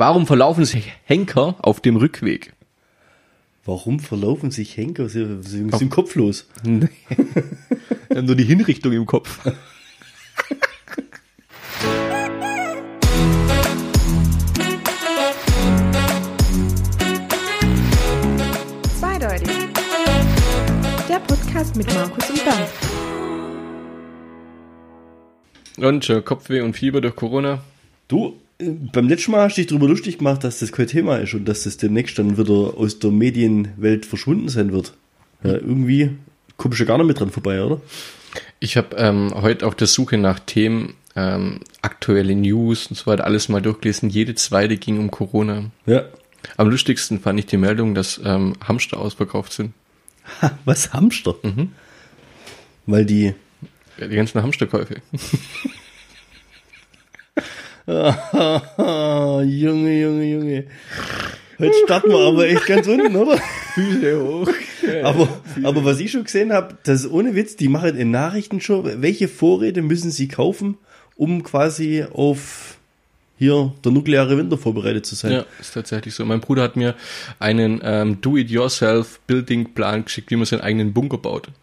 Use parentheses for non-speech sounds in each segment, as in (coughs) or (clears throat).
Warum verlaufen sich Henker auf dem Rückweg? Warum verlaufen sich Henker? Sie, sie sind kopflos. Nee. (laughs) Wir haben nur die Hinrichtung im Kopf. Zweideutig. Der Podcast mit Markus und Bernd. Und schon Kopfweh und Fieber durch Corona. Du, äh, beim letzten Mal hast du dich darüber lustig gemacht, dass das kein Thema ist und dass das demnächst dann wieder aus der Medienwelt verschwunden sein wird. Ja, irgendwie kommst du gar nicht mit dran vorbei, oder? Ich habe ähm, heute auf der Suche nach Themen, ähm, aktuelle News und so weiter alles mal durchgelesen. Jede zweite ging um Corona. Ja. Am lustigsten fand ich die Meldung, dass ähm, Hamster ausverkauft sind. Ha, was Hamster? Weil die. Ja, Die ganzen Hamsterkäufe. (laughs) Junge, Junge, Junge. Heute starten wir aber echt ganz unten, oder? (laughs) Füße hoch. Aber, aber was ich schon gesehen habe, das ist ohne Witz, die machen in Nachrichten schon, welche Vorräte müssen sie kaufen, um quasi auf hier der nukleare Winter vorbereitet zu sein. Ja, ist tatsächlich so. Mein Bruder hat mir einen ähm, Do-it-yourself-Building-Plan geschickt, wie man seinen eigenen Bunker baut. (laughs)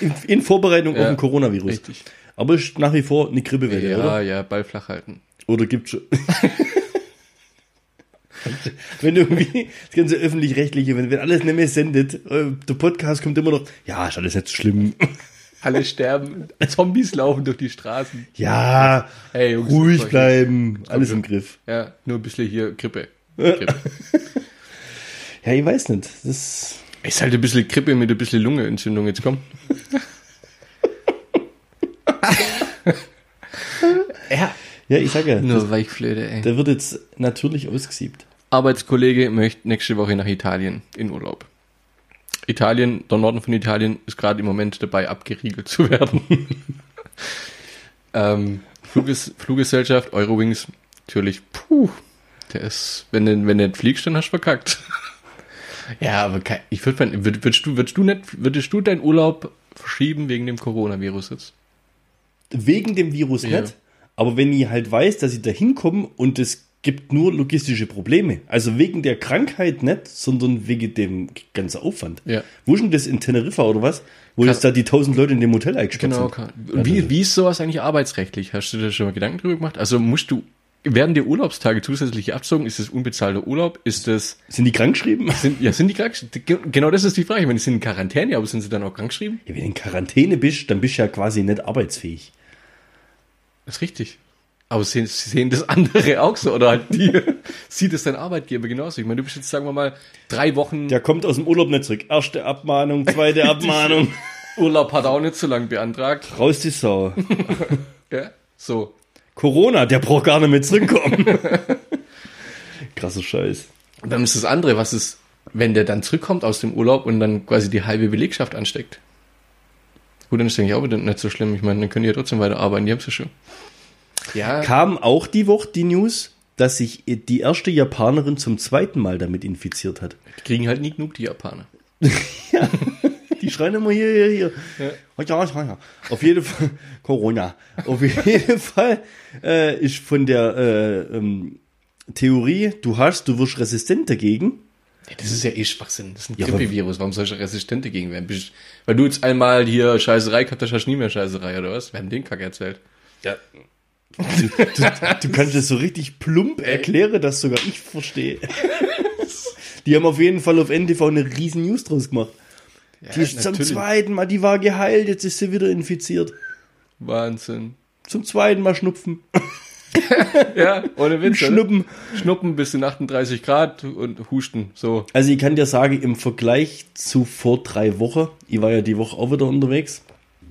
In, in Vorbereitung auf Ja, den Coronavirus. richtig. Aber ist nach wie vor eine Grippewelle, Ja, oder? ja, Ball flach halten. Oder gibt's schon. (laughs) wenn irgendwie das ganze öffentlich-rechtliche, wenn, wenn alles nicht mehr sendet, äh, der Podcast kommt immer noch, ja, ist alles nicht so schlimm. (laughs) Alle sterben, Zombies laufen durch die Straßen. Ja, Hey, Jungs, ruhig bleiben, alles im Griff. Ja, nur ein bisschen hier Grippe. Grippe. (laughs) Ja, ich weiß nicht. Das Ist halt ein bisschen Grippe mit ein bisschen Lungenentzündung. Jetzt komm. (laughs) ja. Ja, ich sag ja, das, Nur Weichflöte, ey. der wird jetzt natürlich ausgesiebt. Arbeitskollege möchte nächste Woche nach Italien in Urlaub. Italien, der Norden von Italien ist gerade im Moment dabei, abgeriegelt zu werden. (laughs) ähm, Fluges, Fluggesellschaft, Eurowings, natürlich, puh, der ist, wenn du, wenn du nicht fliegst, dann hast du verkackt. (laughs) ja, aber kein, ich würde, würd, würdest du, würdest du nicht, würdest du deinen Urlaub verschieben wegen dem Coronavirus jetzt? Wegen dem Virus Ja. nicht, aber wenn ich halt weiß, dass ich da hinkomme und es gibt nur logistische Probleme, also wegen der Krankheit nicht, sondern wegen dem ganzen Aufwand. Ja. Wo ist denn das in Teneriffa oder was? Wo Kann- jetzt da die tausend Leute in dem Hotel eingesperrt Genau. sind? Und wie, wie ist sowas eigentlich arbeitsrechtlich? Hast du da schon mal Gedanken drüber gemacht? Also musst du, werden dir Urlaubstage zusätzlich abzogen? Ist das unbezahlter Urlaub? Ist das, Sind die krankgeschrieben? sind, ja, sind die krank? Genau das ist die Frage. Ich meine, die sind in Quarantäne, aber sind sie dann auch krankgeschrieben? Ja, wenn du in Quarantäne bist, dann bist du ja quasi nicht arbeitsfähig. Das ist richtig. Aber sehen, sehen das andere auch so? Oder halt die, (laughs) sieht es dein Arbeitgeber genauso? Ich meine, du bist jetzt, sagen wir mal, drei Wochen Der kommt aus dem Urlaub nicht zurück. Erste Abmahnung, zweite (laughs) Abmahnung. (laughs) Urlaub hat er auch nicht so lange beantragt. Raus die Sau. Ja, so. Corona, der braucht gar nicht mehr zurückkommen. Krasser Scheiß. Und dann ist das andere, was ist, wenn der dann zurückkommt aus dem Urlaub und dann quasi die halbe Belegschaft ansteckt. Gut, dann ist eigentlich auch wieder nicht so schlimm. Ich meine, dann können die ja trotzdem weiter arbeiten, die haben es ja schon. Ja, Kam auch die Woche die News, dass sich die erste Japanerin zum zweiten Mal damit infiziert hat. die kriegen halt nie genug, die Japaner. (laughs) Die schreien immer hier, hier, hier. Ja, ja, ja. Auf jeden Fall, (laughs) Corona. Auf jeden (laughs) Fall äh, ist von der äh, ähm, Theorie, du hast, du wirst resistent dagegen. Ja, das ist ja eh Schwachsinn. Das ist ein Ja, Grippevirus. Warum soll ich resistent dagegen werden? Weil du jetzt einmal hier Scheißerei gehabt hast, hast du nie mehr Scheißerei, oder was? Wir haben den Kack erzählt. Ja. Du, du, du kannst es so richtig plump erklären, dass sogar ich verstehe. Die haben auf jeden Fall auf NTV eine riesen News draus gemacht. die ist zum natürlich. zweiten Mal, die war geheilt, jetzt ist sie wieder infiziert. Wahnsinn. Zum zweiten Mal Schnupfen. Ja, ohne Witz. oder? Schnuppen. Schnuppen bis in 38 Grad und Husten. So. Also ich kann dir sagen, im Vergleich zu vor drei Wochen, ich war ja die Woche auch wieder unterwegs,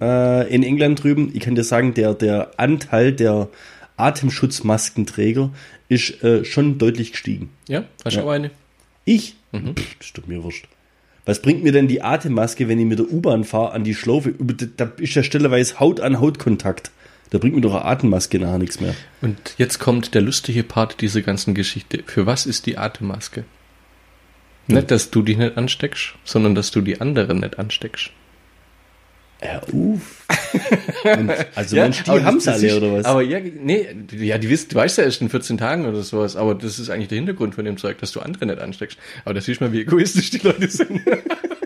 äh, in England drüben, ich kann dir sagen, der, der Anteil der Atemschutzmaskenträger ist äh, schon deutlich gestiegen. Ja, hast du Ja. auch eine? Ich? Pff, das tut mir wurscht. Was bringt mir denn die Atemmaske, wenn ich mit der U-Bahn fahre an die Schlaufe? Da ist ja stelleweise Haut an Haut Kontakt. Da bringt mir doch eine Atemmaske nachher nichts mehr. Und jetzt kommt der lustige Part dieser ganzen Geschichte. Für was ist die Atemmaske? Nicht, dass du dich nicht ansteckst, sondern dass du die anderen nicht ansteckst. Ja, uff. Und, also (laughs) Mensch, die haben's das- das alle, oder was? Aber ja, nee, ja, die wissen, du weißt ja erst in 14 Tagen oder sowas, aber das ist eigentlich der Hintergrund von dem Zeug, dass du andere nicht ansteckst. Aber da siehst du mal, wie egoistisch die Leute sind. (laughs)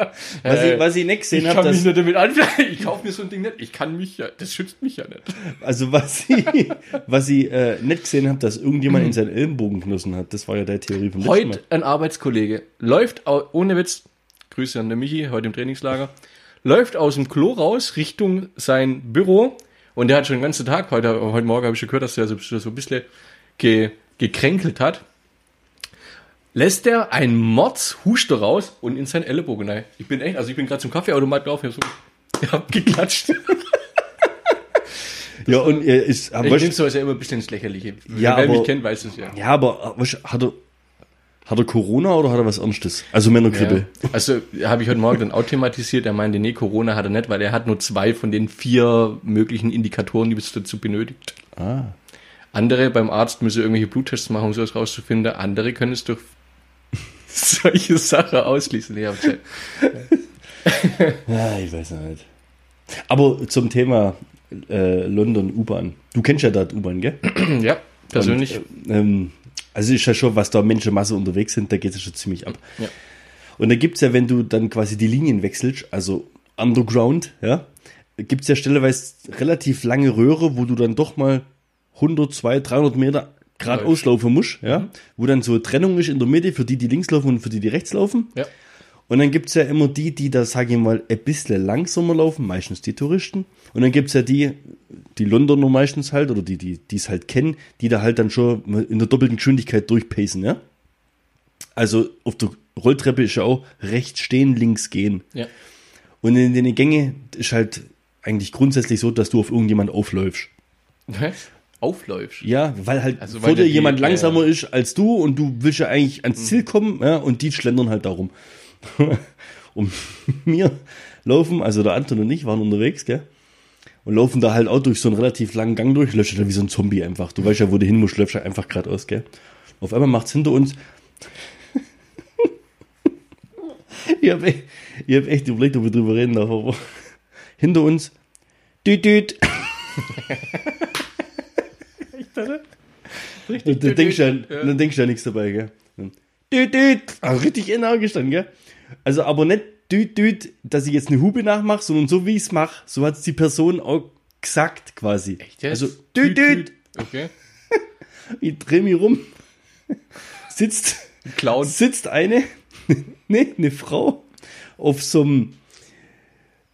(laughs) was, ich, was ich nicht gesehen ich habe, kann dass, mich nur damit anflanken. Ich kaufe mir so ein Ding nicht. Ich kann mich ja, das schützt mich ja nicht. also was ich, was ich äh, nicht gesehen habe, dass irgendjemand in seinen Ellenbogen genossen hat. Das war ja der Theorie vom letzten Mal. Heute ein Arbeitskollege läuft, ohne Witz, Grüße an der Michi, heute im Trainingslager, läuft aus dem Klo raus Richtung sein Büro und der hat schon den ganzen Tag, heute, heute Morgen habe ich schon gehört, dass der so, so ein bisschen ge, gekränkelt hat, lässt er einen Mordshuster raus und in seinen Ellenbogen rein. Ich bin echt, also ich bin gerade zum Kaffeeautomat gelaufen, ich hab so, (laughs) ich hab geklatscht. (laughs) Ja, und er ist, aber, Ich nehme weißt, sowas ja immer ein bisschen ins Lächerliche. Ja, Wer aber- mich kennt, weiß es ja. ja, aber weißt, du, hat er, hat er Corona oder hat er was Ernstes? Also Männergrippe. Ja. Also habe ich heute Morgen dann auch thematisiert. Er meinte, nee, Corona hat er nicht, weil er hat nur zwei von den vier möglichen Indikatoren, die es dazu benötigt. Ah. Andere beim Arzt müssen irgendwelche Bluttests machen, um sowas rauszufinden. Andere können es durch (laughs) solche Sachen ausschließen. Aber Ja, ich weiß nicht. Aber zum Thema äh, London U-Bahn. Du kennst ja die U-Bahn, gell? (clears throat) ja, persönlich. Und, äh, ähm, also ist ja schon, was da Menschenmasse unterwegs sind, da geht es ja schon ziemlich ab. Ja. Und da gibt's ja, wenn du dann quasi die Linien wechselst, also Underground, ja, gibt's ja stelleweise relativ lange Röhre, wo du dann doch mal 100, 200, 300 Meter geradeaus laufen musst, ja, wo dann so Trennung ist in der Mitte für die, die links laufen und für die, die rechts laufen. ja. Und dann gibt's ja immer die, die da, sag ich mal, ein bisschen langsamer laufen, meistens die Touristen. Und dann gibt's ja die, die Londoner meistens halt, oder die, die es halt kennen, die da halt dann schon in der doppelten Geschwindigkeit durchpacen, ja. Also auf der Rolltreppe ist ja auch rechts stehen, links gehen. ja. Und in den Gänge ist halt eigentlich grundsätzlich so, dass du auf irgendjemand aufläufst. Was? Aufläufst. Ja, weil halt Also, vor weil dir ja die- jemand ja, langsamer ja. ist als du und du willst ja eigentlich ans Ziel kommen, ja, und die schlendern halt darum. (laughs) und (laughs) wir laufen, also der Anton und ich waren unterwegs, gell? Und laufen da halt auch durch so einen relativ langen Gang durch, löscht halt wie so ein Zombie einfach. Du weißt ja, wo du hin musst, halt einfach geradeaus, gell? Auf einmal macht's hinter uns. (laughs) ich hab, echt, ich hab echt überlegt, ob wir drüber reden darf, aber hinter uns. Düt, düt. (laughs) Und dann denkst du ja, dann denkst du ja nichts dabei, gell? Düt, düt. Also richtig energisch dann, gell? Also aber nicht düt, düt, dass ich jetzt eine Hupe nachmache, sondern so wie ich es mache, so hat die Person auch gesagt quasi. Echt jetzt? Also düt, düt. Okay. (laughs) Ich dreh mich rum. Sitzt, Clown. sitzt eine, (laughs) ne, eine Frau auf so einem,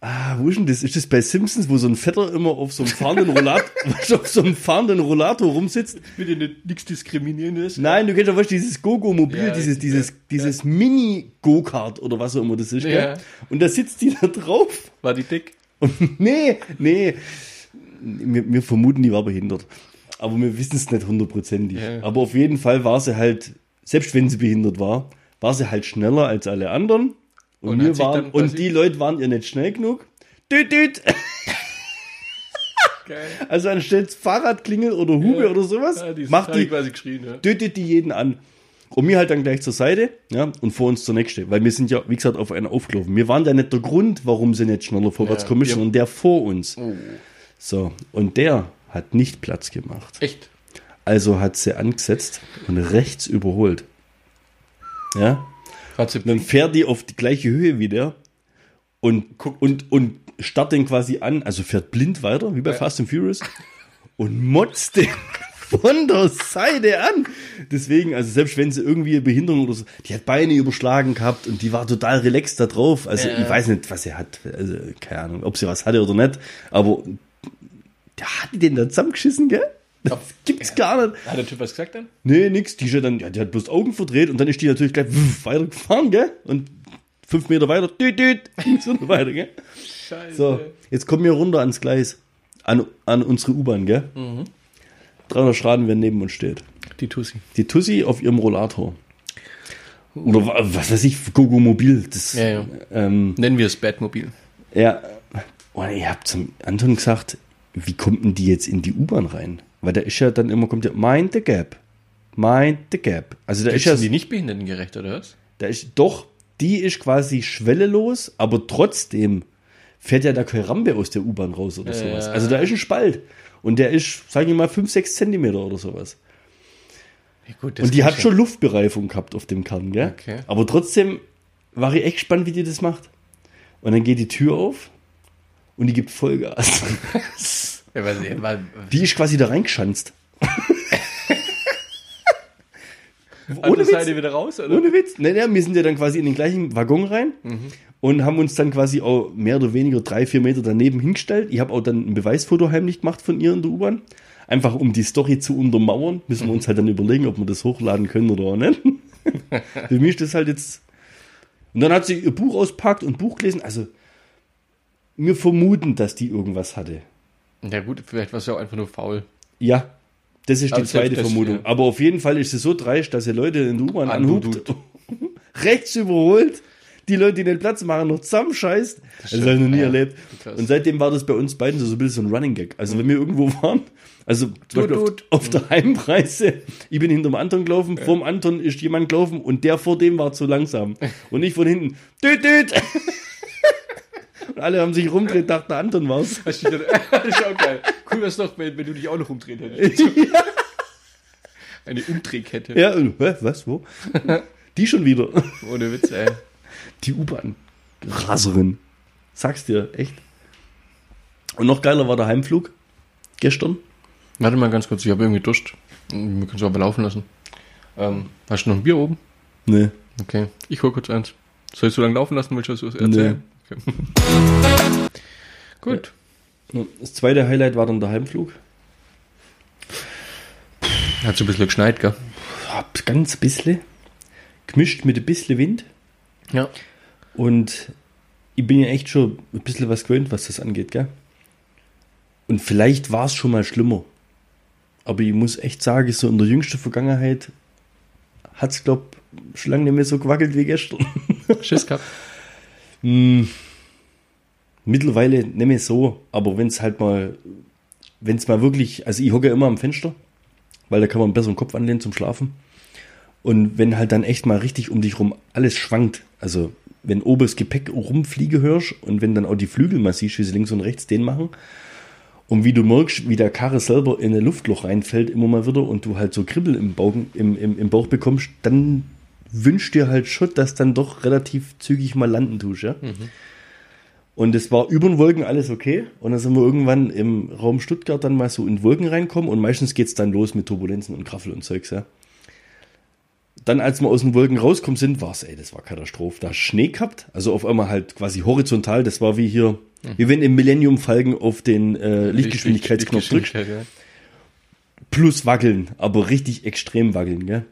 ah, wo ist denn das? Ist das bei Simpsons, wo so ein Vetter immer auf so einem fahrenden Rollator, (laughs) (laughs) auf so einem fahrenden Rollator rumsitzt? Bitte nicht, nichts Diskriminierendes. Nein, du kennst ja was, dieses Gogo-Mobil, Ja, dieses, ja. dieses, dieses Mini-Go-Kart oder was auch immer das ist, Ja. gell? Und da sitzt die da drauf. War die dick? Und (laughs) nee, nee. Wir, wir vermuten, die war behindert. Aber wir wissen es nicht hundertprozentig. Ja. Aber auf jeden Fall war sie halt, selbst wenn sie behindert war, war sie halt schneller als alle anderen. Und, Und wir waren, und die Leute waren ihr nicht schnell genug. Düt, düt. (laughs) Geil. Also anstatt Fahrradklingel oder Hube Ja. oder sowas, Ja, die macht die, quasi geschrien, ja. tötet die jeden an. Und mir halt dann gleich zur Seite, ja, und vor uns zur nächste. Weil wir sind ja, wie gesagt, auf einen aufgelaufen. Wir waren da nicht der Grund, warum sie nicht schneller vorwärts Ja, kommen, sondern der vor uns. Oh. So, und der hat nicht Platz gemacht. Echt? Also hat sie angesetzt und rechts überholt. Ja, Und dann fährt die auf die gleiche Höhe wie der und, Guckt. und, und starrt den quasi an, also fährt blind weiter, wie bei Ja. Fast and Furious, und motzt den (laughs) von der Seite an. Deswegen, also selbst wenn sie irgendwie eine Behinderung oder so, die hat Beine überschlagen gehabt und die war total relaxed da drauf. Also Ja. ich weiß nicht, was sie hat, also keine Ahnung, ob sie was hatte oder nicht, aber der hat die den da zusammengeschissen, gell? Das gibt's gar nicht. Hat der Typ was gesagt dann? Nee, nix. Die, dann, ja, die hat bloß Augen verdreht und dann ist die natürlich gleich weitergefahren, gell? Und fünf Meter weiter, düt, düt, (laughs) so weiter, gell? Scheiße. So, jetzt kommen wir runter ans Gleis. An, an unsere U-Bahn, gell? 300 Straßen, wer neben uns steht. Die Tussi. Die Tussi auf ihrem Rollator. Oder wa- was weiß ich, Gogo Mobil. Das, Ja, ja. Ähm, Nennen wir es Batmobil. ja. Und ihr habt zum Anton gesagt, wie kommt denn die jetzt in die U-Bahn rein? Weil da ist ja dann immer, kommt ja, mind the gap. Mind the gap. Also da ist ja, die nicht behindertengerecht, oder was? da ist, doch, die ist quasi schwellelos, aber trotzdem fährt ja da keine Rampe aus der U-Bahn raus oder Ja, sowas. Also da ist ein Spalt. Und der ist, sage ich mal, 5, 6 Zentimeter oder sowas. Ja, gut, Und die hat schon Luftbereifung gehabt auf dem Kern, gell? Okay. Aber trotzdem war ich echt gespannt, wie die das macht. Und dann geht die Tür auf und die gibt Vollgas. (laughs) (laughs) Ja, weil, sie- weil, Die ist quasi da reingeschanzt. (laughs) Ohne Witz. Seite wieder raus, oder? Ohne Witz. Nein, nein, wir sind ja dann quasi in den gleichen Waggon rein Mhm. und haben uns dann quasi auch mehr oder weniger drei, vier Meter daneben hingestellt. Ich habe auch dann ein Beweisfoto heimlich gemacht von ihr in der U-Bahn. Einfach um die Story zu untermauern, müssen Mhm. wir uns halt dann überlegen, ob wir das hochladen können oder auch nicht. (laughs) Für mich ist das halt jetzt. Und dann hat sie ihr Buch auspackt und Buch gelesen. Also, wir vermuten, dass die irgendwas hatte. Ja gut, vielleicht war es ja auch einfach nur faul. Ja, das ist Aber die zweite das, Vermutung. ja. Aber auf jeden Fall ist sie so dreist, dass sie Leute in der U-Bahn anhubt, (laughs) rechts überholt, die Leute, die den Platz machen, noch zusammenscheißt. Das, stimmt, habe ich noch nie ja. erlebt. Krass. Und seitdem war das bei uns beiden so ein bisschen so ein Running Gag. Also wenn wir irgendwo (laughs) waren, also zum Beispiel auf, auf der Heimreise, ich bin hinterm Anton gelaufen, vorm Anton ist jemand gelaufen und der vor dem war zu langsam. (laughs) Und ich von hinten, düt, düt. Und alle haben sich rumgedreht, dachten, der Anton war's. (laughs) (laughs) Das ist auch geil. Cool wäre es doch, wenn, wenn du dich auch noch umdrehen hättest. (laughs) Eine Umdrehkette. Ja, was, wo? Die schon wieder. Ohne Witz, ey. Die U-Bahn-Raserin. Sag's dir, echt. Und noch geiler war der Heimflug gestern. Warte mal ganz kurz, ich habe irgendwie Durst. Wir können es aber laufen lassen. Ähm, hast du noch ein Bier oben? Nee. Okay, ich hol kurz eins. Soll ich so lange laufen lassen? Willst du das erzählen? Okay. (laughs) Gut. Das zweite Highlight war dann der Heimflug. Hat so ein bisschen geschneit, gell? Ganz bisschen. Gemischt mit ein bisschen Wind. Ja. Und ich bin ja echt schon ein bisschen was gewöhnt, was das angeht, gell? Und vielleicht war es schon mal schlimmer. Aber ich muss echt sagen, so in der jüngsten Vergangenheit hat es, glaub schon lange nicht mehr so gewackelt wie gestern. Schiss gehabt. (laughs) Hm, mittlerweile nicht mehr so, aber wenn es halt mal, wenn es mal wirklich, also ich hocke immer am Fenster, weil da kann man besser den Kopf anlehnen zum Schlafen. Und wenn halt dann echt mal richtig um dich rum alles schwankt, also wenn oben das Gepäck rumfliege hörst und wenn dann auch die Flügel wie sie links und rechts den machen und wie du merkst, wie der Karre selber in ein Luftloch reinfällt immer mal wieder und du halt so Kribbel im Bauch, im, im, im Bauch bekommst, dann wünschst dir halt schon, dass dann doch relativ zügig mal landen tust, ja. Und es war über den Wolken alles okay. Und dann sind wir irgendwann im Raum Stuttgart dann mal so in Wolken reinkommen und meistens geht's dann los mit Turbulenzen und Kraffel und Zeugs, ja. Dann, als wir aus den Wolken rauskommen sind, war's, ey, das war Katastrophe. Da Schnee gehabt, also auf einmal halt quasi horizontal. Das war wie hier, wie wenn im Millennium Falken auf den äh, Lichtgeschwindigkeitsknopf Lichtgeschwindigkeit, plus wackeln, aber richtig extrem wackeln, gell?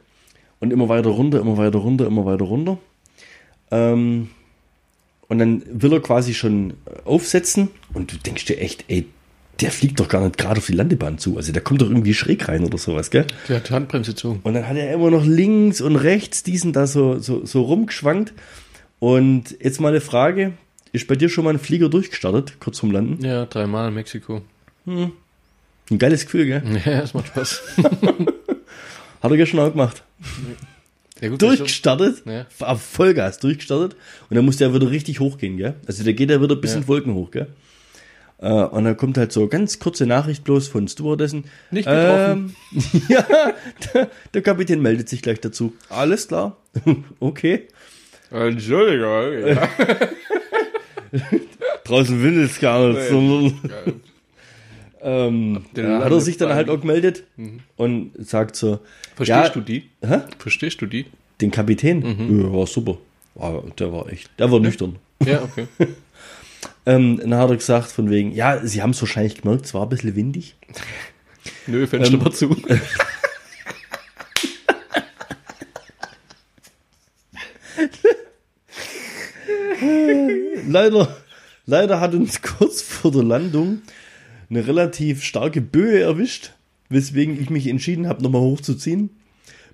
Und immer weiter runter, immer weiter runter, immer weiter runter. Ähm, und dann will er quasi schon aufsetzen und du denkst dir echt, ey, der fliegt doch gar nicht gerade auf die Landebahn zu. Also der kommt doch irgendwie schräg rein oder sowas, gell? ja. Der hat die Handbremse gezogen. Und dann hat er immer noch links und rechts diesen da so, so, so rumgeschwankt. Und jetzt mal eine Frage. Ist bei dir schon mal ein Flieger durchgestartet, kurz vorm Landen? Ja, dreimal in Mexiko. Ein geiles Gefühl, gell? (laughs) Ja, es macht Spaß. (laughs) Hat er gestern auch gemacht. Ja, gut, durchgestartet, Ja. auf Vollgas durchgestartet und dann muss der wieder richtig hochgehen, gell? Also der geht ja wieder bis Ja. in Wolken hoch, gell? Äh, und dann kommt halt so ganz kurze Nachricht bloß von Stewardessen. Nicht getroffen. Ähm, (laughs) ja, der, der Kapitän meldet sich gleich dazu. Alles klar. (laughs) okay. Entschuldigung. Ja. (laughs) Draußen windet es gar nicht, sondern Geil. Ähm, ja, hat er sich dann halt auch gemeldet und sagt so, Verstehst ja, du die? Hä? Verstehst du die? den Kapitän? Ja, war super. Der war echt, der war nüchtern. Ja, okay. (laughs) Ähm, dann hat er gesagt, von wegen, ja, sie haben es wahrscheinlich gemerkt, es war ein bisschen windig. (laughs) Nö, Fenster Ähm, war zu. (laughs) Leider, leider hat uns kurz vor der Landung eine relativ starke Böe erwischt, weswegen ich mich entschieden habe, nochmal hochzuziehen.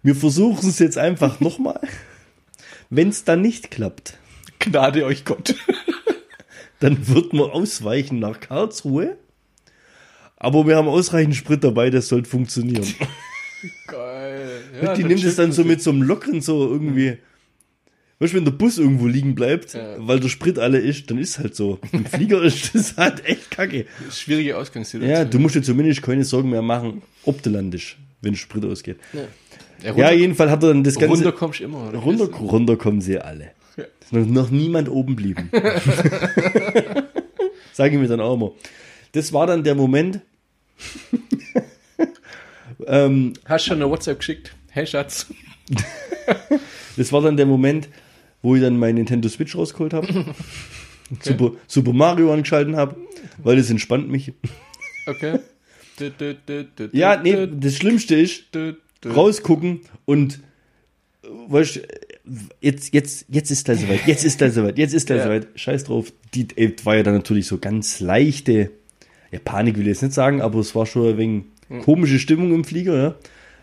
Wir versuchen es jetzt einfach (laughs) nochmal. Wenn es dann nicht klappt, Gnade euch Gott. dann wird man ausweichen nach Karlsruhe. Aber wir haben ausreichend Sprit dabei, das sollte funktionieren. (laughs) Geil. die nimmt es dann so mit so einem lockeren, so irgendwie. Weißt du, wenn der Bus irgendwo liegen bleibt, Ja. weil der Sprit alle ist, dann ist halt so. Im Flieger (laughs) ist das halt echt kacke. Schwierige Ausgangssituation. Ja, du musst dir zumindest keine Sorgen mehr machen, ob du landest, wenn Sprit ausgeht. Ja, Ja, runter, jeden Fall hat er dann das Ganze. runter kommst du immer. Oder? runter, runter kommen sie alle. Ja. Ist noch, noch niemand oben blieben. (laughs) Sage ich mir dann auch immer. Das war dann der Moment. (laughs) ähm, Hast schon eine WhatsApp geschickt? Hey Schatz. das war dann der Moment, wo ich dann mein Nintendo Switch rausgeholt habe. (laughs) Super, Super Mario angeschalten habe, weil das entspannt mich. Okay. Ja, nee, das Schlimmste ist, rausgucken und weißt, jetzt, jetzt, jetzt ist da soweit, jetzt ist da soweit, jetzt ist da Ja. soweit. Scheiß drauf. Die äh, war ja dann natürlich so ganz leichte, ja, Panik will ich jetzt nicht sagen, aber es war schon ein wenig Hm. komische Stimmung im Flieger, ja.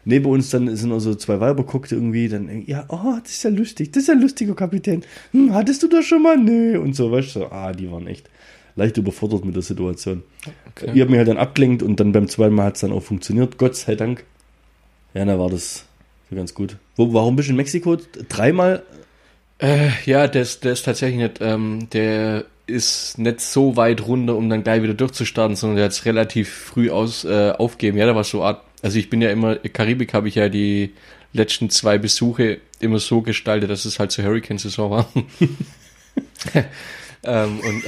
Neben uns dann sind also zwei Weiber guckte irgendwie, dann, ja, oh, das ist ja lustig, das ist ja lustiger Kapitän. Hm, hattest du das schon mal? Nö. Und so, weißt du, so, ah, die waren echt leicht überfordert mit der Situation. Okay. Ich habe mich halt dann abgelenkt und dann beim zweiten Mal hat es dann auch funktioniert, Gott sei Dank. Ja, da war das so ganz gut. Wo, warum bist du in Mexiko? Dreimal? Äh, ja, der ist, der ist tatsächlich nicht, ähm, der ist nicht so weit runter, um dann gleich wieder durchzustarten, sondern der hat es relativ früh aus, äh, aufgeben. Ja, da war so Art, also ich bin ja immer, Karibik habe ich ja die letzten zwei Besuche immer so gestaltet, dass es halt zur Hurricane-Saison war. (laughs) ähm, und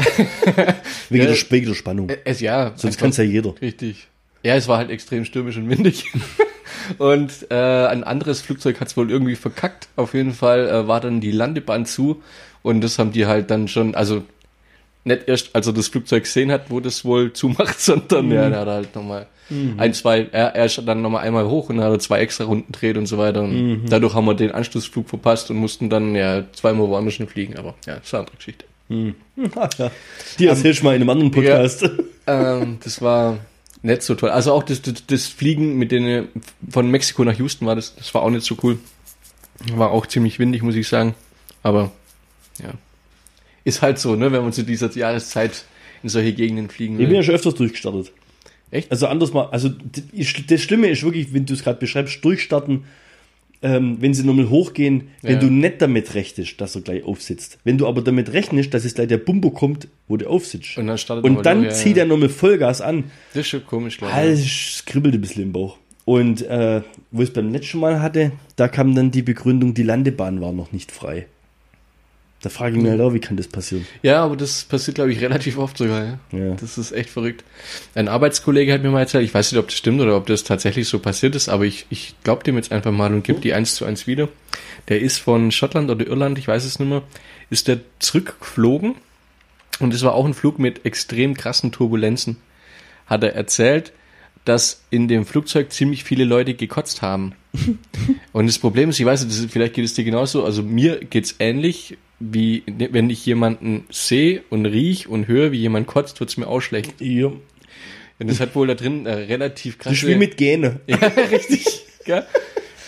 Wegen, (laughs) Ja. der, wegen der Spannung. es, ja, Sonst kann es ja jeder. Richtig. Ja, es war halt extrem stürmisch und windig. (laughs) und äh, ein anderes Flugzeug hat es wohl irgendwie verkackt. Auf jeden Fall äh, war dann die Landebahn zu und das haben die halt dann schon, also nicht erst, als er das Flugzeug gesehen hat, wo das wohl zumacht, sondern ja, der hat halt nochmal ein, zwei, er, er ist dann nochmal einmal hoch und hat zwei extra Runden gedreht und so weiter. Und dadurch haben wir den Anschlussflug verpasst und mussten dann ja zweimal woanders fliegen, aber ja, das ist eine andere Geschichte. ja. Die erzählst du mal in einem anderen Podcast. (laughs) ähm, das war nicht so toll. Also auch das, das, das Fliegen mit den von Mexiko nach Houston war das, das war auch nicht so cool. War auch ziemlich windig, muss ich sagen. Aber ja. Ist halt so, ne, wenn man zu dieser Jahreszeit in solche Gegenden fliegen Ich bin will. ja schon öfters durchgestartet. Echt? Also anders mal, also das Schlimme ist wirklich, wenn du es gerade beschreibst, durchstarten, ähm, wenn sie nochmal hochgehen, wenn Ja. du nicht damit rechnest, dass er gleich aufsitzt. Wenn du aber damit rechnest, dass es gleich der Bumbo kommt, wo du aufsitzt. Und dann startet Und dann durch, zieht ja. er nochmal Vollgas an. Das ist schon komisch, glaube ich. es kribbelt ein bisschen im Bauch. Und äh, wo ich es beim letzten Mal hatte, da kam dann die Begründung, die Landebahn war noch nicht frei. Da frage ich mich halt auch, wie kann das passieren? Ja, aber das passiert, glaube ich, relativ oft sogar. Ja. Ja. Das ist echt verrückt. Ein Arbeitskollege hat mir mal erzählt, ich weiß nicht, ob das stimmt oder ob das tatsächlich so passiert ist, aber ich, ich glaube dem jetzt einfach mal und gebe die eins zu eins wieder. Der ist von Schottland oder Irland, ich weiß es nicht mehr, ist der zurückgeflogen und es war auch ein Flug mit extrem krassen Turbulenzen. Hat er erzählt, dass in dem Flugzeug ziemlich viele Leute gekotzt haben. (laughs) Und das Problem ist, ich weiß nicht, vielleicht geht es dir genauso, also mir geht's ähnlich, wie wenn ich jemanden sehe und riech und höre, wie jemand kotzt, wird's mir auch schlecht. Ja. Und das hat wohl da drin äh, relativ Das krasse... ist wie mit Gene. (laughs) Ja, richtig. Gell?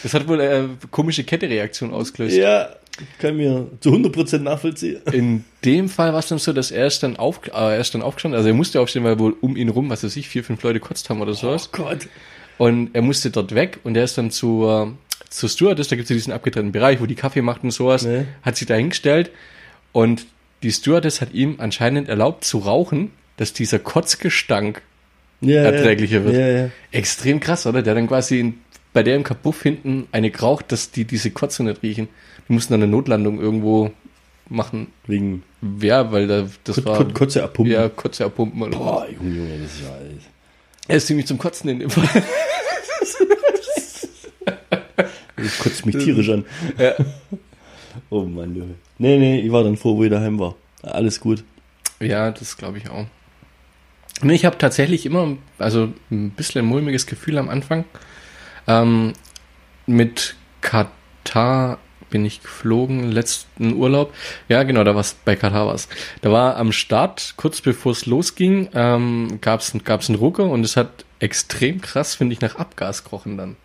Das hat wohl äh, komische Kettereaktion ausgelöst. Ja, kann mir zu 100% nachvollziehen. In dem Fall war es dann so, dass er ist dann, auf, äh, er ist dann aufgestanden, also er musste aufstehen, weil wohl um ihn rum, was weiß ich, vier, fünf Leute kotzt haben oder sowas. Gott. Und er musste dort weg und er ist dann zur, zur Stewardess, da gibt es ja diesen abgetrennten Bereich, wo die Kaffee macht und sowas, Nee. hat sich da hingestellt und die Stewardess hat ihm anscheinend erlaubt zu rauchen, dass dieser Kotzgestank Ja, erträglicher wird. Ja, ja. Extrem krass, oder? Der dann quasi in, bei der im Kabuff hinten eine geraucht, dass die diese Kotze nicht riechen. Die mussten dann eine Notlandung irgendwo machen. Wegen Ja, weil da, das Kot- war... Kot- Kotze abpumpen. Ja, Kotze abpumpen. Boah, Junge, Junge, das ist ja alles. Er ist ziemlich zum Kotzen in dem Fall. (laughs) Das kotzt mich tierisch an. Ja. (laughs) Oh Mann, Junge. Nee, nee, ich war dann froh, wo ich daheim war. Alles gut. Ja, das glaube ich auch. Und ich habe tatsächlich immer, also ein bisschen ein mulmiges Gefühl am Anfang. Ähm, mit Katar bin ich geflogen, letzten Urlaub. Ja, genau, da war's bei Katar war's. Da war am Start, kurz bevor es losging, ähm, gab's gab's einen Rucker und es hat extrem krass, finde ich, nach Abgas gerochen dann.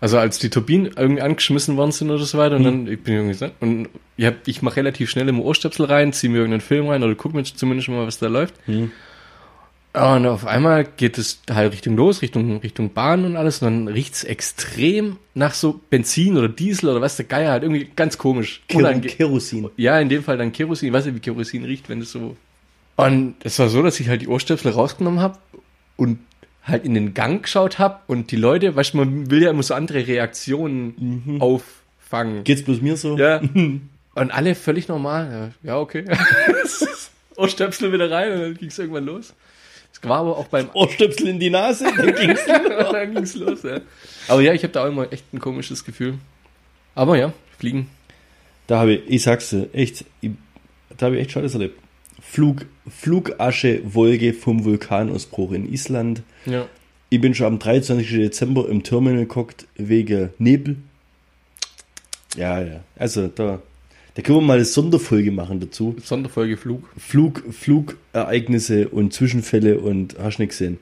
Also als die Turbinen irgendwie angeschmissen worden sind oder so weiter und dann, ich bin irgendwie und ich, hab, ich mache relativ schnell im Ohrstöpsel rein, ziehe mir irgendeinen Film rein oder gucke mir zumindest mal, was da läuft. Mhm. Und auf einmal geht es halt Richtung los, Richtung, Richtung Bahn und alles. Und dann riecht's extrem nach so Benzin oder Diesel oder was der Geier halt. Irgendwie ganz komisch. Unange- Kerosin. Ja, in dem Fall dann Kerosin. Ich weiß nicht, wie Kerosin riecht, wenn es so. Und es war so, dass ich halt die Ohrstöpsel rausgenommen habe und halt in den Gang geschaut habe und die Leute, weißt du, man will ja immer so andere Reaktionen auffangen. Geht's bloß mir so? Ja. (laughs) Und alle völlig normal. Ja, okay. (laughs) Ohrstöpsel wieder rein und dann ging es irgendwann los. Es war aber auch beim Ohrstöpsel in die Nase, dann (laughs) ging's. dann ging's los, ja. Aber ja, ich habe da auch immer echt ein komisches Gefühl. Aber ja, fliegen. Da habe ich, ich sag's dir, echt, ich, da habe ich echt Scheiße erlebt. Flug, Flugasche-Wolke vom Vulkanausbruch in Island. Ja. Ich bin schon am 23. Dezember im Terminal geguckt wegen Nebel. Ja, ja. Also da, da können wir mal eine Sonderfolge machen dazu. Sonderfolge Flug. Flug, Flugereignisse und Zwischenfälle und hast nicht gesehen.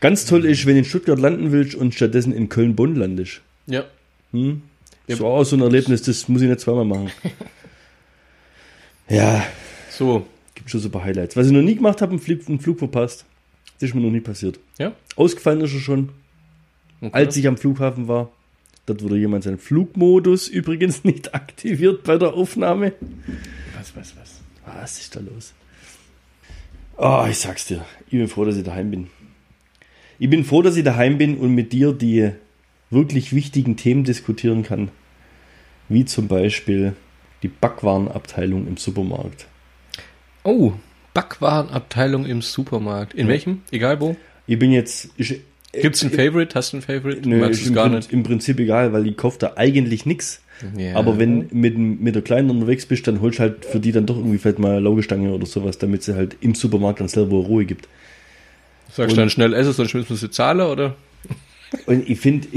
Ganz toll ist, wenn du in Stuttgart landen willst und stattdessen in Köln-Bonn landest. Ja. Hm? Ja. Das war auch so ein Erlebnis, das muss ich nicht zweimal machen. (laughs) ja, So. gibt schon so ein paar Highlights. Was ich noch nie gemacht habe, einen Flug, einen Flug verpasst. Das ist mir noch nie passiert. Ja. Ausgefallen ist er schon, Okay. als ich am Flughafen war. Dort wurde jemand seinen Flugmodus (laughs) übrigens nicht aktiviert bei der Aufnahme. was, was, was? Was ist da los? Oh, ich sag's dir. Ich bin froh, dass ich daheim bin. Ich bin froh, dass ich daheim bin und mit dir die wirklich wichtigen Themen diskutieren kann. Wie zum Beispiel die Backwarenabteilung im Supermarkt. Oh, Backwarenabteilung im Supermarkt. In welchem? Egal wo. Ich bin jetzt. Ich, Gibt's ein Favorite? Hast du ein Favorite? Nö, Magst im, gar nicht? im Prinzip egal, weil ich kaufe da eigentlich nichts. Ja. Aber wenn mit, mit der Kleinen unterwegs bist, dann holst du halt für die dann doch irgendwie vielleicht mal Laugestange oder sowas, damit sie halt im Supermarkt dann selber Ruhe gibt. Sagst du dann schnell essen, sonst müssen wir sie zahlen, oder? Und ich finde,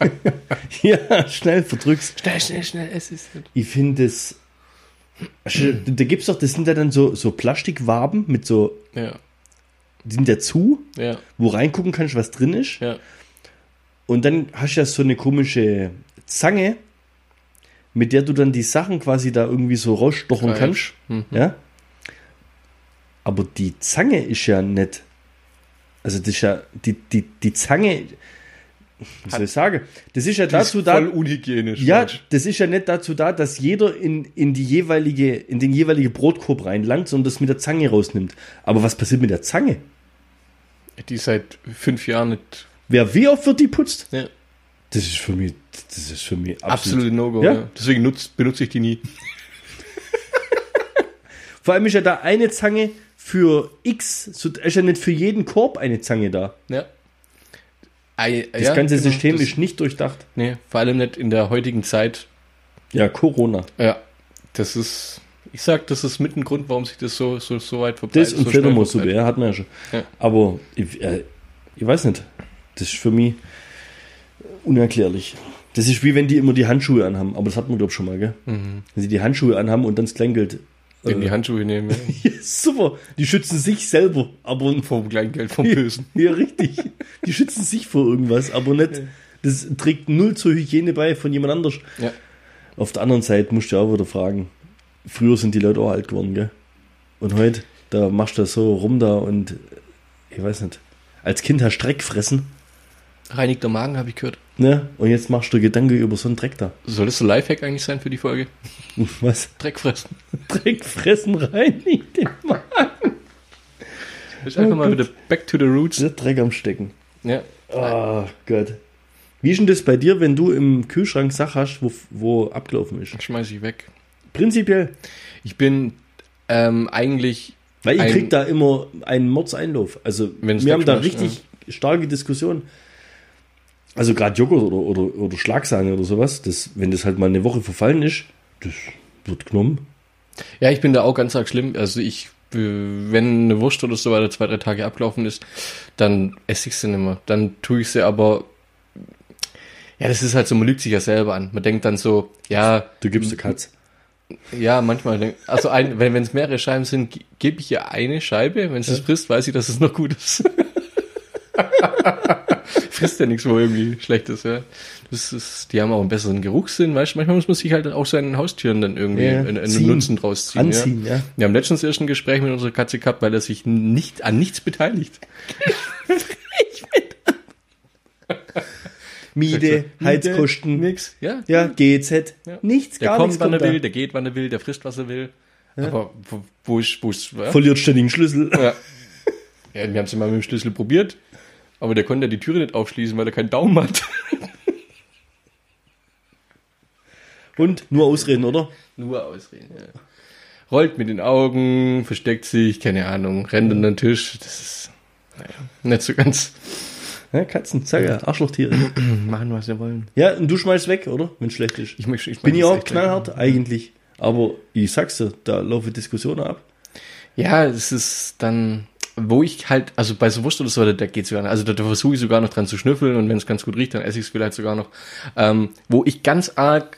(laughs) ja, schnell verdrückst. Schnell, schnell, schnell, es ist. Ich finde es, da gibt's doch, das sind ja dann so, so Plastikwaben mit so, Ja, die sind ja zu, ja, wo reingucken kannst, was drin ist. ja. Und dann hast du ja so eine komische Zange, mit der du dann die Sachen quasi da irgendwie so rausstochen Greif. kannst. Mhm. Ja. Aber die Zange ist ja nicht. Also das ist ja, die, die, die Zange, (laughs) wie soll ich sagen, das ist ja dazu ist da. voll unhygienisch. Ja, falsch. das ist ja nicht dazu da, dass jeder in, in die jeweilige, in den jeweilige Brotkorb reinlangt, sondern das mit der Zange rausnimmt. Aber was passiert mit der Zange? Die seit fünf Jahren nicht. Wer wie oft wird die putzt? Ja. Das ist für mich, das ist für mich absolut. Absolute No-Go. Ja. Ja. Deswegen nutz, benutze ich die nie. (laughs) Vor allem ist ja da eine Zange für X, so ist ja nicht für jeden Korb eine Zange da. Ja. Ei- Das ja, ganze genau, System das, ist nicht durchdacht. Nee, vor allem nicht in der heutigen Zeit. Ja, Corona. Ja. Das ist. Ich sag, das ist mit ein Grund, warum sich das so, so, so weit verbreitet. Das und so Fledermaussuppe, ja, hat man ja schon. Ja. Aber ich, äh, ich weiß nicht. Das ist für mich unerklärlich. Das ist wie wenn die immer die Handschuhe anhaben, aber das hat man glaube ich schon mal, gell? Mhm. Wenn sie die Handschuhe anhaben und dann das Kleingeld. In die äh, Handschuhe nehmen. Ja. (laughs) Ja, super. Die schützen sich selber, aber Vom Kleingeld, vom Bösen. (laughs) Ja, richtig. Die schützen sich vor irgendwas, aber nicht. Das trägt null zur Hygiene bei von jemand anders. Ja. Auf der anderen Seite musst du auch wieder fragen. Früher sind die Leute auch alt geworden, gell? Und heute, da machst du so rum da und ich weiß nicht. Als Kind hast du Dreck fressen, Reinigter Magen, habe ich gehört. ne? Und jetzt machst du Gedanken über so einen Dreck da. Soll das ein Lifehack eigentlich sein für die Folge? (laughs) Was? Dreck fressen. Dreck fressen rein in den Magen. Ich einfach Oh mal Gott. wieder back to the roots. Der Dreck am Stecken. Ja. Oh Gott. Wie ist denn das bei dir, wenn du im Kühlschrank Sachen hast, wo, wo abgelaufen ist? Schmeiß ich weg. Prinzipiell. Ich bin ähm, eigentlich. Weil ich Ein- krieg da immer einen Mordseinlauf. Also wir haben da richtig starke Diskussionen. Also gerade Joghurt oder, oder, oder Schlagsahne oder sowas, das, wenn das halt mal eine Woche verfallen ist, das wird genommen. Ja, ich bin da auch ganz arg schlimm. Also ich, äh, wenn eine Wurst oder so weiter zwei, drei Tage abgelaufen ist, dann esse ich sie nicht mehr. Dann tue ich sie aber. Ja, das ist halt so, man lügt sich ja selber an. Man denkt dann so, ja, Du gibst der Katz. ja, manchmal, denk- also ein, wenn es mehrere Scheiben sind, ge- gebe ich ihr eine Scheibe. Wenn sie es frisst, weiß ich, dass es noch gut ist. (laughs) frisst ja nichts, wo irgendwie schlecht ist, ja. Das ist, die haben auch einen besseren Geruchssinn, weißt du? Manchmal muss man sich halt auch seinen Haustieren dann irgendwie Ja, einen, einen. Nutzen draus ziehen. Anziehen, ja. Wir haben letztens erst ein Gespräch mit unserer Katze gehabt, weil er sich nicht an nichts beteiligt. (laughs) Miete, Heizkosten, Nix. Ja. ja, GEZ, Ja. nichts, Der gar kommt, nichts wann er kommt will, der geht, wann er will, der frisst, was er will. Aber wo, wo ich, wo ich, ja. Verliert ständig einen Schlüssel. Ja. ja, wir haben es mal mit dem Schlüssel probiert, aber der konnte ja die Türe nicht aufschließen, weil er keinen Daumen hat. Und nur ausreden, oder? Nur ausreden, ja. Rollt mit den Augen, versteckt sich, keine Ahnung, rennt an den Tisch. Das ist naja, nicht so ganz. Ja, Katzen, sag ja, Arschlochtiere. (clears throat) Machen, was sie wollen. ja, und du schmeißt weg, oder? Wenn es schlecht ist. Ich, möchte- ich Bin ich das auch knallhart, eigentlich. Aber ich sag's dir, da laufen Diskussionen ab. Ja, es ist dann, wo ich halt, also bei so Wurst oder so, da, da geht's sogar noch, also da, da versuche ich sogar noch dran zu schnüffeln und wenn es ganz gut riecht, dann esse ich es vielleicht sogar noch. Ähm, wo ich ganz arg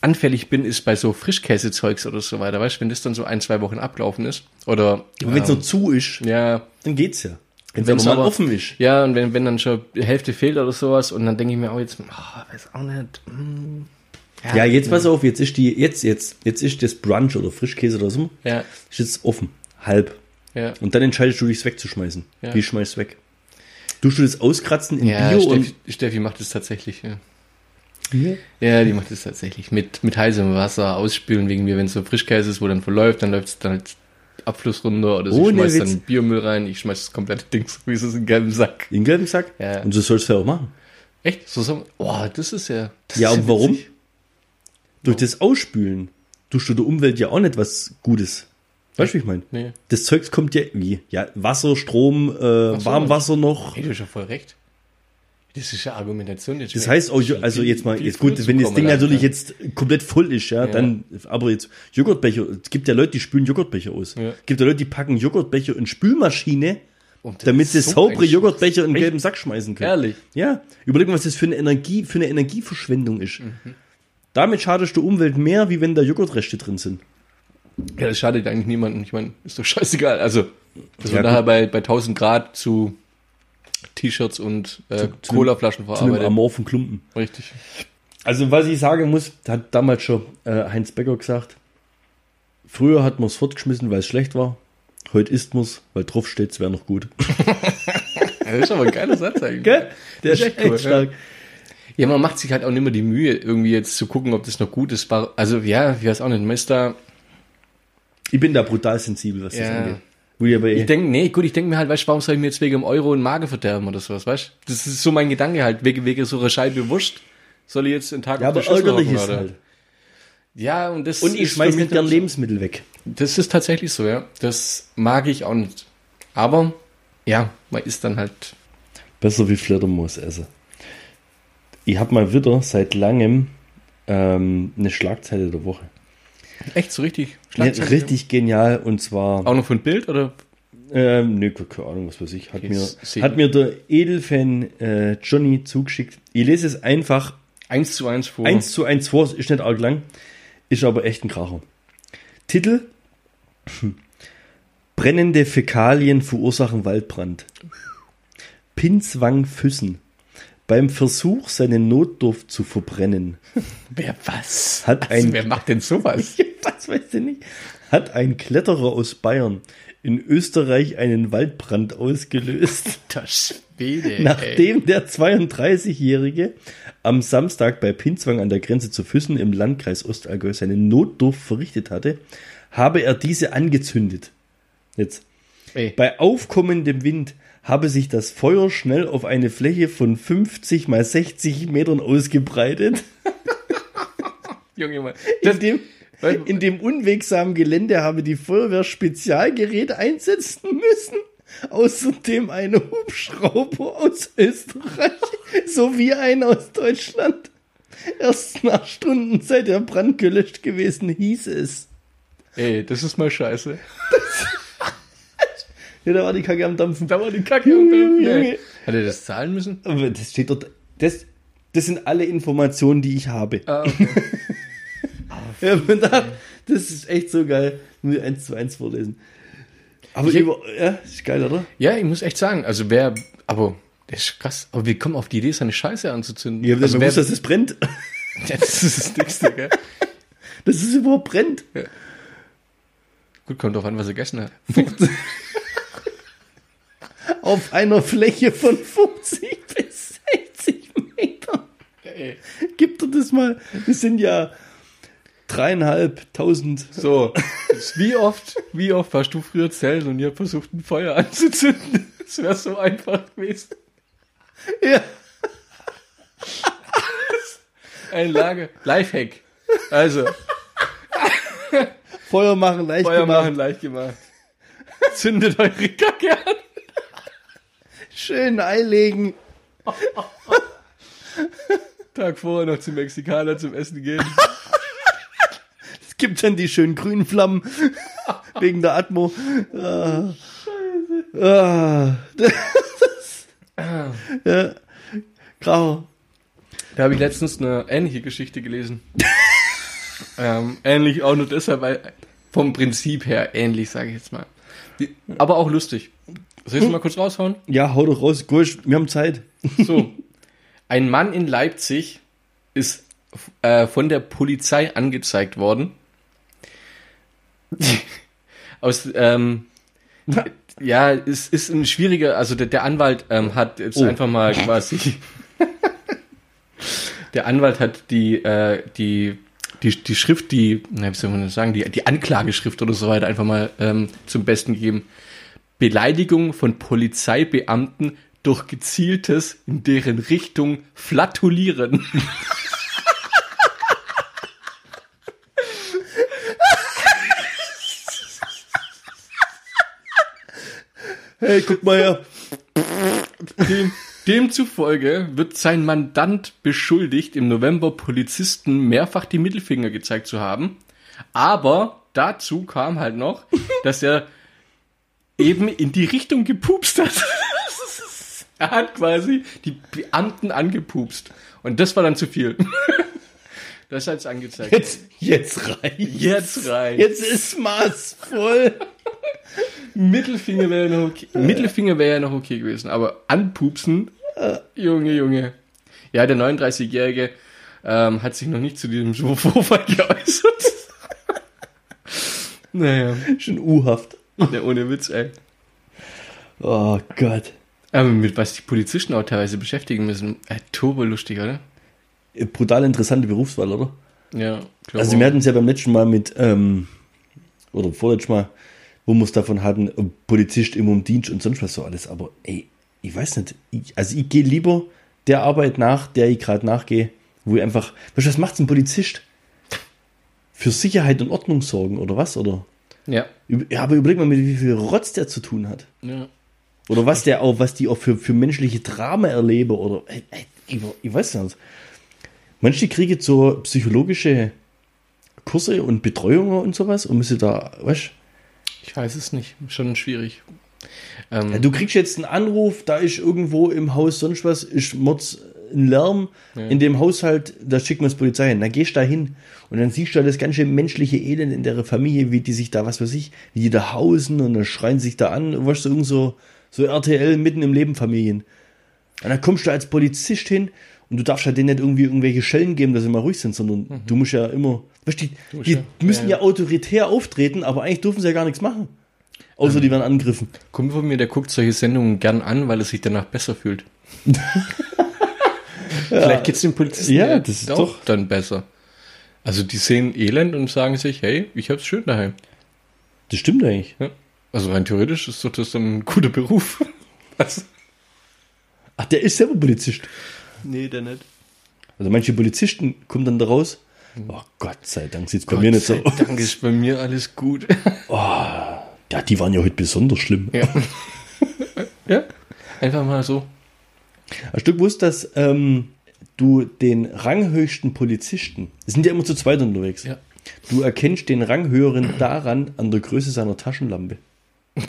anfällig bin, ist bei so Frischkäsezeugs oder so weiter, weißt du, wenn das dann so ein, zwei Wochen ablaufen ist oder Aber wenn es ähm, noch zu ist, ja, dann geht's ja. Wenn es mal offen ist. ja, und wenn, wenn dann schon die Hälfte fehlt oder sowas und dann denke ich mir auch jetzt, oh, weiß auch nicht. hm, Ja, jetzt pass auf, jetzt ist die, jetzt, jetzt, jetzt ist das Brunch oder Frischkäse oder so, Ja, ist jetzt offen. Halb. Ja. Und dann entscheidest du dich, es wegzuschmeißen. Ja. Wie schmeißt weg? Du das auskratzen in Ja, Bio Steffi, Steffi macht es tatsächlich, ja. und. Ja, die macht es tatsächlich. Mit, mit heißem Wasser ausspülen wegen mir, wenn es so Frischkäse ist, wo dann verläuft, dann läuft es dann halt Abfluss runter oder sie Ohne schmeißt Witz. dann Biomüll rein, ich schmeiß das komplette Ding so wie es ist in gelben Sack. In den gelben Sack? Ja. Und so sollst du ja auch machen. Echt? So so, oh, das ist ja. Das Ja, ist und warum? witzig. Durch das Ausspülen tust du der Umwelt ja auch nicht was Gutes. Weißt du, wie ich meine? Nee. Das Zeugs kommt ja, wie? Ja, Wasser, Strom, äh, so. Warmwasser noch. Hey, du hast ja voll recht. Das ist ja Argumentation. Das heißt auch, also jetzt mal, jetzt gut, wenn das Ding natürlich jetzt komplett voll ist, ja, Ja. dann, aber jetzt Joghurtbecher, es gibt ja Leute, die spülen Joghurtbecher aus. Ja. Es gibt ja Leute, die packen Joghurtbecher in Spülmaschine, das damit sie so saubere Joghurtbecher in Echt? gelben Sack schmeißen können. Ehrlich? Ja, überleg mal, was das für eine Energie, für eine Energieverschwendung ist. Mhm. Damit schadest du Umwelt mehr, wie wenn da Joghurtreste drin sind. Ja, das schadet eigentlich niemandem. Ich meine, ist doch scheißegal. Also, dass Ja, wir gut. nachher bei, bei 1000 Grad zu T-Shirts und äh, Colaflaschen Zu einem verarbeitet. amorphen Klumpen. Richtig. Also, was ich sagen muss, hat damals schon äh, Heinz Becker gesagt, früher hat man es fortgeschmissen, weil es schlecht war. Heute isst man es, weil drauf steht, es wäre noch gut. (laughs) Ja, das ist aber ein geiler Satz eigentlich. Gell? Der ist echt echt cool, stark. Ja, man macht sich halt auch nicht mehr die Mühe, irgendwie jetzt zu gucken, ob das noch gut ist. Also, ja, ich weiß auch nicht. Man ist da, Ich bin da brutal sensibel, was das Ja. angeht. Wo ich eh, denke, nee, gut, ich denke mir halt, weißt warum soll ich mir jetzt wegen dem Euro einen Magen verderben oder sowas, weißt du? Das ist so mein Gedanke halt, wegen, wegen so einer Scheibe Wurst soll ich jetzt einen Tag ja, aber ärgerlich ist oder? halt. Ja, und das Und ich ist schmeiß nicht gern Lebensmittel weg. Das ist tatsächlich so, ja. Das mag ich auch nicht. Aber, ja, man ist dann halt, Besser wie Fledermaus essen. Ich habe mal wieder seit langem ähm, eine Schlagzeile der Woche. Echt so richtig Ne, Schlagzeile. richtig genial und zwar Auch noch von Bild oder? Ähm, nö, keine Ahnung, was weiß ich. Hat, Okay, mir, hat mir der Edelfan äh, Johnny zugeschickt. Ich lese es einfach Eins zu eins vor. eins zu eins vor, ist nicht arg lang, ist aber echt ein Kracher. Titel: (clears throat) Brennende Fäkalien verursachen Waldbrand. Pinzwang Füssen. Beim Versuch, seinen Notdurft zu verbrennen, (laughs) Wer was? Hat also, ein- wer macht denn sowas? (laughs) (laughs) was weiß ich nicht, hat ein Kletterer aus Bayern in Österreich einen Waldbrand ausgelöst. (laughs) Das Schwede, ey. Nachdem der 32-Jährige am Samstag bei Pinzwang an der Grenze zu Füssen im Landkreis Ostallgäu seinen Notdurft verrichtet hatte, habe er diese angezündet. Jetzt. Ey. Bei aufkommendem Wind habe sich das Feuer schnell auf eine Fläche von 50 mal 60 Metern ausgebreitet. (laughs) Junge, Mann. In dem, Weil- in dem unwegsamen Gelände habe die Feuerwehr Spezialgeräte einsetzen müssen. Außerdem eine Hubschrauber aus Österreich (laughs) sowie ein aus Deutschland. Erst nach Stunden sei der Brand gelöscht gewesen, hieß es. Ey, das ist mal scheiße. (laughs) Ja, da war die Kacke am Dampfen. Da war die Kacke dann, Junge. Hat er das zahlen müssen? Aber das steht dort. Das, das sind alle Informationen, die ich habe. Ah, okay. (laughs) (laughs) Ja, das ist echt so geil. Ich eins zu eins vorlesen. Aber Ich- über, ja, ist geil, oder? ja, ich muss echt sagen, also wer, aber Das ist krass. Aber wir kommen auf die Idee, seine Scheiße anzuzünden. Habe Also gewusst, wer- dass es brennt. (laughs) Ja, das ist das Dickste, gell? (laughs) Dass es überhaupt brennt. Gut, kommt drauf an, was er gegessen hat. Auf einer Fläche von 50 bis 60 Metern. Gib dir das mal. Das sind ja dreieinhalbtausend. So, jetzt wie oft, wie oft warst du früher zählen und ihr habt versucht, ein Feuer anzuzünden? Das wäre so einfach gewesen. Ja. Ein Lager. Lifehack. Also, Feuer machen leicht Feuer gemacht. machen leicht gemacht. Zündet eure Kacke an. Schön einlegen. Tag vorher noch zum Mexikaner zum Essen gehen. Es gibt dann die schönen grünen Flammen. (laughs) wegen der Atmo. Ah. Ah. Das, ja. Grau. Da habe ich letztens eine ähnliche Geschichte gelesen. ähm, ähnlich auch nur deshalb, weil vom Prinzip her ähnlich, sage ich jetzt mal. Die- Aber auch lustig. Soll ich es mal kurz raushauen? Ja, hau doch raus. Gusch, wir haben Zeit. So. Ein Mann in Leipzig ist äh, von der Polizei angezeigt worden. (laughs) Aus, ähm, ja, es ist ein schwieriger, also der, der Anwalt ähm, hat jetzt Oh. einfach mal quasi, (laughs) der Anwalt hat die, äh, die, die, die Schrift, die, na, wie soll man das sagen, die, die Anklageschrift oder so weiter einfach mal ähm, zum Besten gegeben. Beleidigung von Polizeibeamten durch gezieltes in deren Richtung flatulieren. (laughs) Hey, guck mal her. Dem, demzufolge wird sein Mandant beschuldigt, im November Polizisten mehrfach die Mittelfinger gezeigt zu haben. Aber dazu kam halt noch, (laughs) dass er eben in die Richtung gepupst hat. (laughs) er hat quasi die Beamten angepupst. Und das war dann zu viel. (laughs) Das hat's angezeigt. Jetzt, jetzt reicht. Jetzt rein. Jetzt ist maßvoll. Mittelfinger wäre noch okay. Mittelfinger wäre ja noch okay gewesen, aber anpupsen, Junge, Junge. Ja, der 39-Jährige ähm, hat sich noch nicht zu diesem Vorfall geäußert. (laughs) naja, Schon U-haft. ja, ohne Witz, ey. Oh Gott. Aber mit was die Polizisten auch teilweise beschäftigen müssen, äh, turbo lustig, oder? Brutal interessante Berufswahl, oder? Ja, klar. Also wir hatten es ja beim letzten Mal mit, ähm, oder vorletztes Mal, wo wir es davon hatten, Polizist immer im Dienst und sonst was so alles. Aber ey, ich weiß nicht. Ich, also ich gehe lieber der Arbeit nach, der ich gerade nachgehe, wo ich einfach, weißt du, was macht ein Polizist? Für Sicherheit und Ordnung sorgen oder was? Oder? ja, Ja, aber überleg mal, mit wie viel Rotz der zu tun hat. ja. Oder was der auch, was die auch für, für menschliche Drama erleben oder ey, ey, ich, ich weiß nicht. Manche kriegen so psychologische Kurse und Betreuungen und sowas und müssen da, weißt Ich weiß es nicht. Schon schwierig. Ähm, ja, du kriegst jetzt einen Anruf, da ist irgendwo im Haus sonst was, ist Mords ein Lärm in dem Haushalt, da schicken wir das Polizei hin. Dann gehst du da hin und dann siehst du da das ganze menschliche Elend in der Familie, wie die sich da, was weiß ich, wie die da hausen und dann schreien sich da an, weißt du, irgend so, so RTL mitten im Leben Familien. Und dann kommst du als Polizist hin und du darfst halt denen nicht irgendwie irgendwelche Schellen geben, dass sie mal ruhig sind, sondern du musst ja immer, die, die ja- müssen ja, ja, autoritär auftreten, aber eigentlich dürfen sie ja gar nichts machen. Außer die werden angegriffen. Kumpel von mir, der guckt solche Sendungen gern an, weil er sich danach besser fühlt. (laughs) Vielleicht geht's dem Polizisten Ja, das ist doch- dann besser. Also die sehen Elend und sagen sich, hey, ich hab's schön daheim. Das stimmt eigentlich. Ja. Also rein theoretisch ist doch das dann ein guter Beruf. (laughs) Also, Ach, der ist selber Polizist. nee, der nicht. Also manche Polizisten kommen dann da raus. Oh Gott sei Dank sieht's bei Gott mir nicht so sei aus. Dank ist bei mir alles gut. (laughs) Ja, die waren ja heute besonders schlimm. ja. ja. Einfach mal so. Hast du gewusst, dass ähm, du den ranghöchsten Polizisten, die sind ja immer zu zweit unterwegs, Ja. du erkennst den Ranghöheren daran an der Größe seiner Taschenlampe. Geiler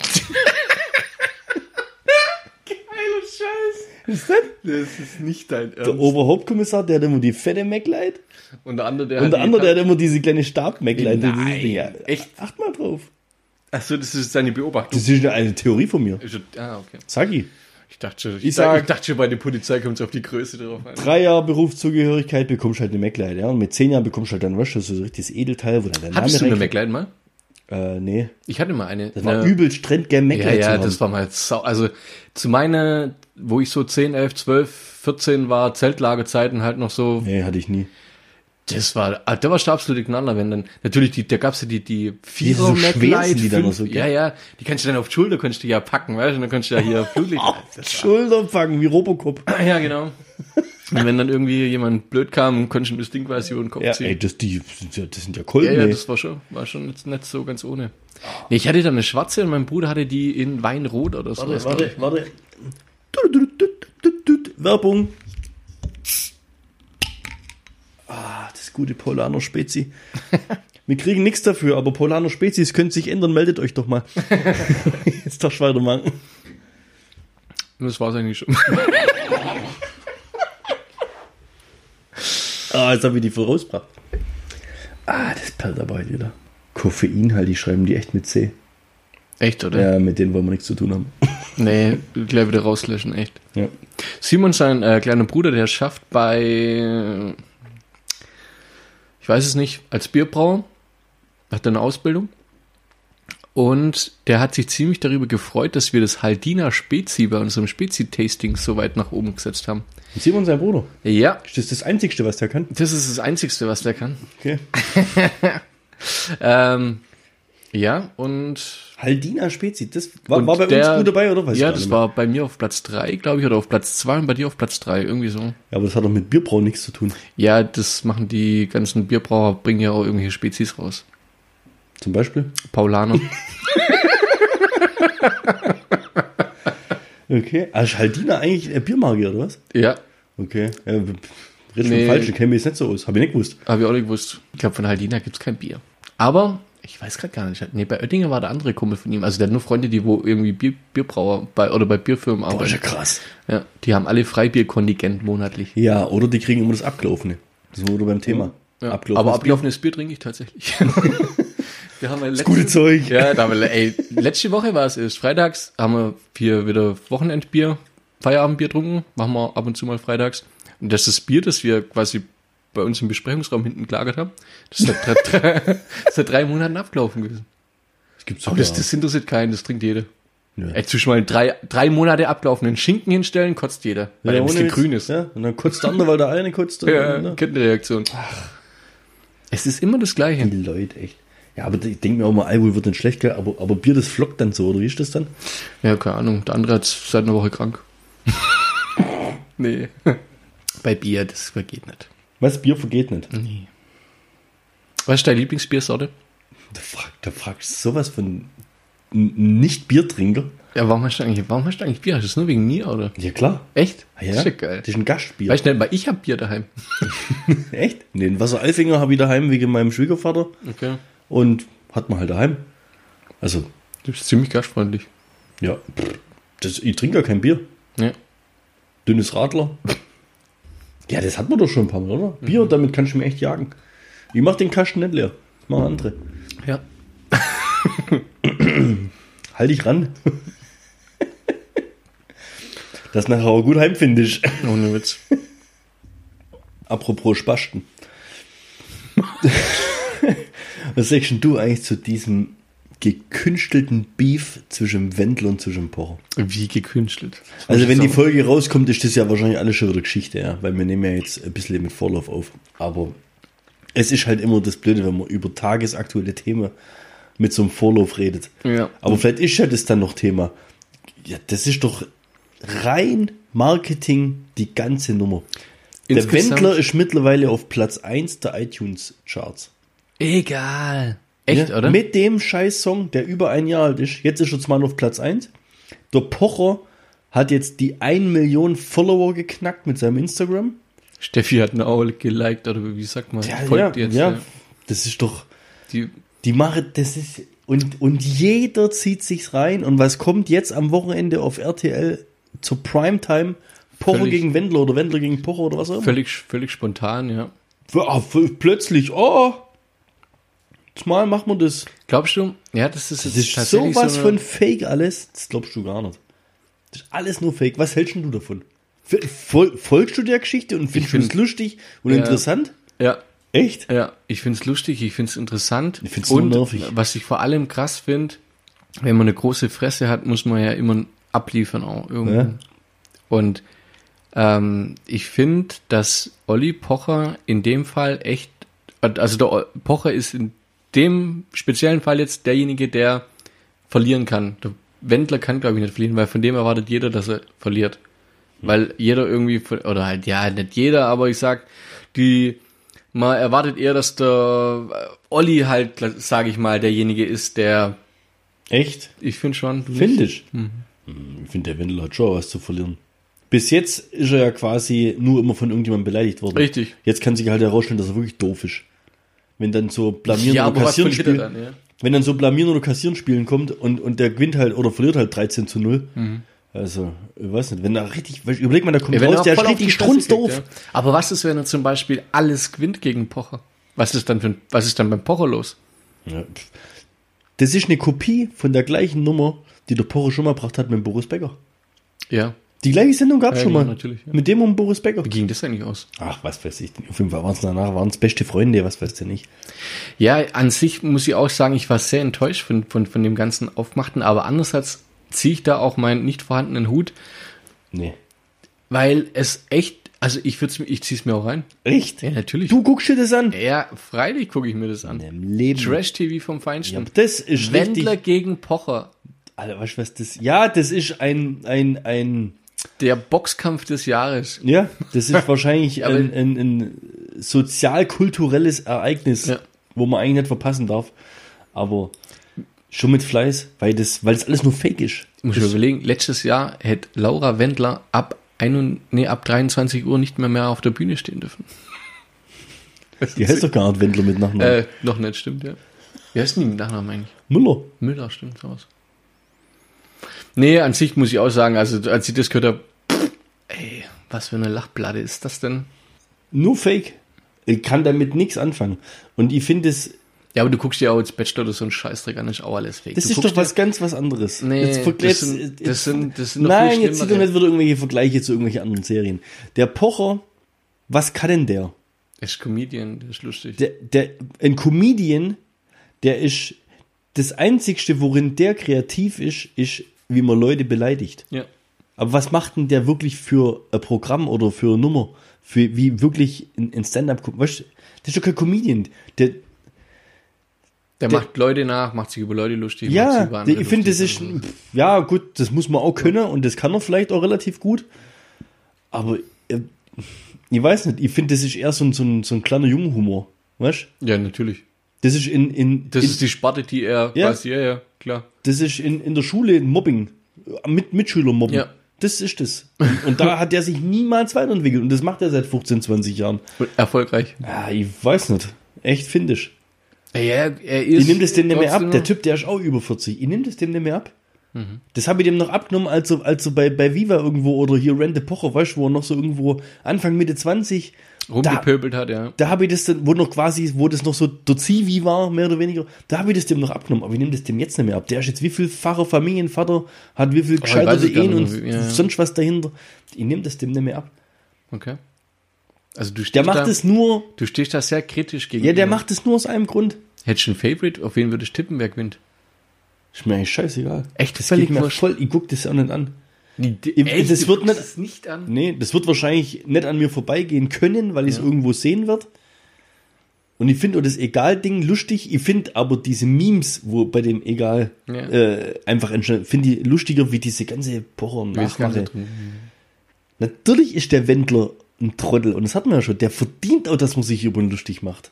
Scheiß. Ist das? Das ist nicht dein Der Oberhauptkommissar, der hat immer die fette Maglite Und der andere, der und hat der die- andere, der hat immer diese kleine ist- Nein, ja, echt? Acht mal drauf. Achso, das ist seine Beobachtung. Das ist eine Theorie von mir. Ah, okay. Sag ich. Ich dachte schon, ich, Ich sag, ich dachte schon, bei der Polizei kommt es auf die Größe drauf an. Drei Jahre Berufszugehörigkeit bekommst du halt eine MacLight, ja. Und mit zehn Jahren bekommst du halt dann, du, so ein richtiges Edelteil, wo dann der Hattest du Name eine reinkommt. McLaren mal? Äh, nee. Ich hatte mal eine. Das war eine, übelst trendgern Ja, MacLight ja, zu das war mal sau. Also zu meiner, wo ich so 10, 11, 12, 14 war, Zeltlagerzeiten halt noch so, Nee, hatte ich nie. Das war, ah, da war der absolute Knaller, wenn dann, natürlich, die, da gab's ja die, die Vierer so schwer sind die dann noch so, gell? Ja, ja, die kannst du dann auf die Schulter, kannst du ja packen, weißt du, und dann kannst du ja hier. Das (laughs) Schulter packen, wie Robocop. (laughs) ja, genau. Und wenn dann irgendwie jemand blöd kam, konntest du das Ding quasi über den Kopf Ja, ziehen. ey, das, die, sind ja- das sind ja Ja, Kolben, ja, ey. das war schon, war schon nicht, nicht so ganz ohne. Nee, ich hatte dann eine schwarze und mein Bruder hatte die in Weinrot oder so. Warte, warte, warte. Werbung. Ah, das gute Polaner Spezi. (laughs) Wir kriegen nichts dafür, aber Polaner Spezies können sich ändern. Meldet euch doch mal. (laughs) Jetzt darfst du weitermachen. Das war's eigentlich schon. Ah, jetzt habe ich die voll rausgebracht. Ah, das perlt aber heute wieder. Koffein halt, die schreiben die echt mit C. Echt, oder? Ja, mit denen wollen wir nichts zu tun haben. (laughs) Nee, gleich wieder rauslöschen, echt. Ja. Simon, sein äh, kleiner Bruder, der schafft bei, ich weiß es nicht, als Bierbrauer, hat eine Ausbildung. Und der hat sich ziemlich darüber gefreut, dass wir das Haldiner Spezi bei unserem Spezi-Tasting so weit nach oben gesetzt haben. Und Simon, sein Bruder. Ja, Ist das das Einzigste, was der kann? das ist das Einzigste, was der kann. Okay. (laughs) Ähm, ja, und Haldina Spezi, das war, war bei der- uns gut dabei, oder? Weiß ja, das war bei mir auf Platz 3, glaube ich, oder auf Platz 2 und bei dir auf Platz 3, irgendwie so. Ja, aber das hat doch mit Bierbrauen nichts zu tun. Ja, das machen die ganzen Bierbrauer, bringen ja auch irgendwelche Spezies raus. Zum Beispiel. Paulaner. (laughs) Okay. Also Haldina eigentlich ein Biermarke, oder was? ja, Okay. Ja, red schon Nee. falsch, ich kenne mich jetzt nicht so aus. Habe ich nicht gewusst. habe ich auch nicht gewusst. Ich glaube, von Haldina gibt's kein Bier. Aber, ich weiß gerade gar nicht. Nee, bei Oettinger war der andere Kumpel von ihm. Also der hat nur Freunde, die wo irgendwie Bier, Bierbrauer bei, oder bei Bierfirmen Boah, ist ja arbeiten. krass. Ja, die haben alle Freibierkontingent monatlich. Ja, oder die kriegen immer das Abgelaufene. Das wieder beim Thema. Ja, Abgelaufenes aber abgelaufenes Bier trinke ich tatsächlich. (laughs) wir haben ja Bier. Gute Zeug. Ja, da haben wir, ey, letzte Woche war es erst. Freitags haben wir hier wieder Wochenendbier, Feierabendbier getrunken. Machen wir ab und zu mal freitags. Und das ist das Bier, das wir quasi bei uns im Besprechungsraum hinten gelagert haben. Das ist seit drei, (laughs) seit drei Monaten abgelaufen gewesen. Das gibt's Aber sogar. das, das interessiert keinen, das trinkt jeder. Ja. Ey, zwischen mal drei, drei Monate abgelaufenen Schinken hinstellen, kotzt jeder. Weil der ein bisschen grün ist. Ja, und dann kotzt der andere, weil der eine kotzt. (laughs) Ja, ne? Kettenreaktion. Es ist immer das Gleiche. Die Leute, echt. Ja, aber ich denke mir auch mal, Alkohol wird dann schlecht, gell? Aber, aber Bier, das flockt dann so, oder wie ist das dann? Ja, keine Ahnung. Der andere hat seit einer Woche krank. (laughs) nee. Bei Bier, das vergeht nicht. Was? Bier vergeht nicht. Nee. Was ist deine Lieblingsbiersorte? Da, frag, da fragst du sowas von Nicht-Biertrinker. Ja, warum hast du eigentlich, warum hast du eigentlich Bier? Ist das nur wegen mir, oder? Ja, klar. Echt? Ja, Das ist ja geil. Das ist ein Gastbier. Weißt du weil ich hab Bier daheim. (laughs) Echt? Nee, den Wasser Alfinger habe ich daheim wegen meinem Schwiegervater Okay. und hat man halt daheim. Also, Das ist ziemlich gastfreundlich. ja, das, ich trinke ja kein Bier. Ja. Dünnes Radler. (laughs) Ja, das hat man doch schon ein paar Mal, oder? Bier, damit kannst du mir echt jagen. Ich mach den Kasten nicht leer. Das machen andere. Ja. (coughs) Halt dich ran. (laughs) das nachher auch gut heimfindest. Ohne Witz. (laughs) Apropos Spasten. (laughs) Was sagst denn du eigentlich zu diesem gekünstelten Beef zwischen Wendler und zwischen Pocher? Wie gekünstelt. Also wenn die. Folge rauskommt, ist das ja wahrscheinlich alles schon wieder Geschichte, ja, weil wir nehmen ja jetzt ein bisschen mit Vorlauf auf. Aber es ist halt immer das Blöde, wenn man über tagesaktuelle Themen mit so einem Vorlauf redet. Ja. Aber vielleicht ist ja das dann noch Thema. Ja, das ist doch rein Marketing die ganze Nummer. Der Insgesamt- Wendler ist mittlerweile auf Platz 1 der iTunes-Charts. Egal. Echt, Ja, oder? Mit dem Scheiß-Song, der über ein Jahr alt ist. Jetzt ist er zwar auf Platz 1. Der Pocher hat jetzt die 1 Million Follower geknackt mit seinem Instagram. Steffi hat eine auch geliked, oder wie sagt man? Folgt jetzt. ja. ja. Das ist doch, Die, die machen, das ist, und, und jeder zieht sich's rein. Und was kommt jetzt am Wochenende auf RTL zur Primetime? Pocher Völlig- gegen Wendler oder Wendler gegen Pocher oder was auch immer. völlig, völlig spontan, ja. Ah, plötzlich, oh, mal machen wir das. Glaubst du? Ja, das ist Das ist tatsächlich sowas so eine- von fake alles. Das glaubst du gar nicht. Das ist alles nur Fake. Was hältst du davon? Fol folgst du der Geschichte und findest du es find- lustig und Ja. interessant? Ja, Echt? Ja, ich find's lustig, ich find's interessant. Ich nur Und nervig. was ich vor allem krass finde, wenn man eine große Fresse hat, muss man ja immer abliefern auch irgendwo. Ja. Und ähm, ich finde, dass Olli Pocher in dem Fall echt, also der Pocher ist in dem speziellen Fall jetzt derjenige, der verlieren kann. Der Wendler kann, glaube ich, nicht verlieren, weil von dem erwartet jeder, dass er verliert. Weil jeder irgendwie, oder halt, ja, nicht jeder, aber ich sag, die, man erwartet eher, dass der äh, Olli halt, sage ich mal, derjenige ist, der, Echt? ich finde schon? Finde ich. Hm, Ich finde, der Wendel hat schon was zu verlieren. Bis jetzt ist er ja quasi nur immer von irgendjemandem beleidigt worden. Richtig. Jetzt kann sich halt herausstellen, dass er wirklich doof ist. Wenn dann so blamieren Ja, oder kassieren er spielen, dann, ja? wenn dann so blamieren oder kassieren spielen kommt und, und der gewinnt halt oder verliert halt 13 zu 0. Mhm. Also, ich weiß nicht, wenn er richtig, überleg mal, da kommt Ja, raus, er der ist richtig strunzdoof. ja. Aber was ist, wenn er zum Beispiel alles gewinnt gegen Pocher? Was ist dann für, was ist dann beim Pocher los? Ja. Das ist eine Kopie von der gleichen Nummer, die der Porre schon mal gebracht hat mit Boris Becker. Ja. Die gleiche Sendung gab es Ja, schon mal. natürlich, ja. Mit dem und Boris Becker. Wie ging das eigentlich aus? Ach, was weiß ich. Auf jeden Fall waren es danach, waren es beste Freunde, was weißt du nicht. Ja, an sich muss ich auch sagen, ich war sehr enttäuscht von, von, von dem ganzen Aufmachten, aber andererseits ziehe ich da auch meinen nicht vorhandenen Hut, Nee. weil es echt, also ich würde ich ziehe es mir auch rein. Echt? Ja, natürlich. Du guckst dir das an? Ja, freilich gucke ich mir das an. Im Leben. Trash-TV vom Ja, Feinsten. das ist Wendler richtig. gegen Pocher. Alter, weißt du was das? Ja, das ist ein, ein, ein, Der Boxkampf des Jahres. ja, das ist (laughs) wahrscheinlich ein, ein, ein sozialkulturelles Ereignis, Ja. wo man eigentlich nicht verpassen darf. Aber schon mit Fleiß, weil das, weil das alles nur Fake ist. Ich muss mir überlegen, letztes Jahr hätte Laura Wendler ab, ein, nee, ab 23 Uhr nicht mehr, mehr auf der Bühne stehen dürfen. Die heißt doch gar nicht Wendler mit Nachnamen. Äh, noch nicht, stimmt, ja. Wie heißt denn die mit Nachnamen eigentlich? Müller. Müller, stimmt, sowas. Nee, an sich muss ich auch sagen, also als ich das gehört habe, ey, was für eine Lachplatte ist das denn? Nur Fake. Ich kann damit nichts anfangen. Und ich finde es, Ja, aber du guckst dir auch jetzt Bachelor oder so einen Scheißdreck an, ist auch alles fake. das du ist doch was ganz was anderes. Nee, Jetzt das sind- das sind- das sind Nein, jetzt sind doch nicht wieder irgendwelche Vergleiche zu irgendwelchen anderen Serien. Der Pocher, was kann denn der? dir, ist Comedian, das ist lustig. der, der, ein Comedian, der ist, das Einzigste, worin der kreativ ist, ist, wie man Leute beleidigt. ja. Aber was macht denn der wirklich für ein Programm oder für eine Nummer? Für wie wirklich ein, Stand-up, weißt du, das ist doch kein Comedian. Der, Der, Der- macht Leute nach, macht sich über Leute lustig. macht ja, sich über andere der, ich finde, das ist, und so. pff, ja, gut, das muss man auch können und das kann er vielleicht auch relativ gut. Aber, äh, ich weiß nicht, ich finde, das ist eher so ein, so ein, so ein kleiner Jungenhumor, weißt du? Ja, natürlich. Das ist in, in, Das in ist die Sparte, die er Ja. quasi, ja, ja, klar. Das ist in, in der Schule Mobbing. Mit Mitschüler mobben. Ja. Das ist das. Und, und da hat er sich niemals weiterentwickelt. Und das macht er seit 15, 20 Jahren. Und erfolgreich. Ja, ich weiß nicht. Echt findisch. Ja, er ist. Ich nehme das dem nicht mehr ab. Der Typ, der ist auch über 40. Ich nehme das dem nicht mehr ab. Mhm. Das habe ich dem noch abgenommen, als er, als er bei, bei Viva irgendwo oder hier Rente Pocher, weißt du, wo er noch so irgendwo Anfang, Mitte 20, rumgepöbelt hat, ja. da habe ich das dann, wo noch quasi, wo das noch so der Zivi war, mehr oder weniger, da habe ich das dem noch abgenommen, aber ich nehme das dem jetzt nicht mehr ab. Der ist jetzt wie vielfacher Familienvater, hat wie viel weiß gescheiterte gar Ehen und wie- ja, ja. sonst was dahinter. Ich nehme das dem nicht mehr ab. Okay. Also du stehst Der macht da, es nur, du stehst da sehr kritisch gegen. ja, der macht es nur aus einem Grund. Hättest du ein Favorite? Auf wen würdest du tippen, wer gewinnt? Ist mir eigentlich scheißegal. Echt Das völlig geht mir voll, ich guck das auch nicht an. Die, Echt? das du wird nicht- nicht an. Nee, das wird wahrscheinlich nicht an mir vorbeigehen können, weil ich es Ja. irgendwo sehen wird. Und ich finde auch das Egal-Ding lustig. Ich finde aber diese Memes, wo bei dem Egal Ja. äh, einfach entstehen, finde ich lustiger wie diese ganze Pocher und Wie das Ganze Nachmache. drum- Natürlich ist der Wendler ein Trottel und das hat man ja schon. Der verdient auch, dass man sich über ihn lustig macht.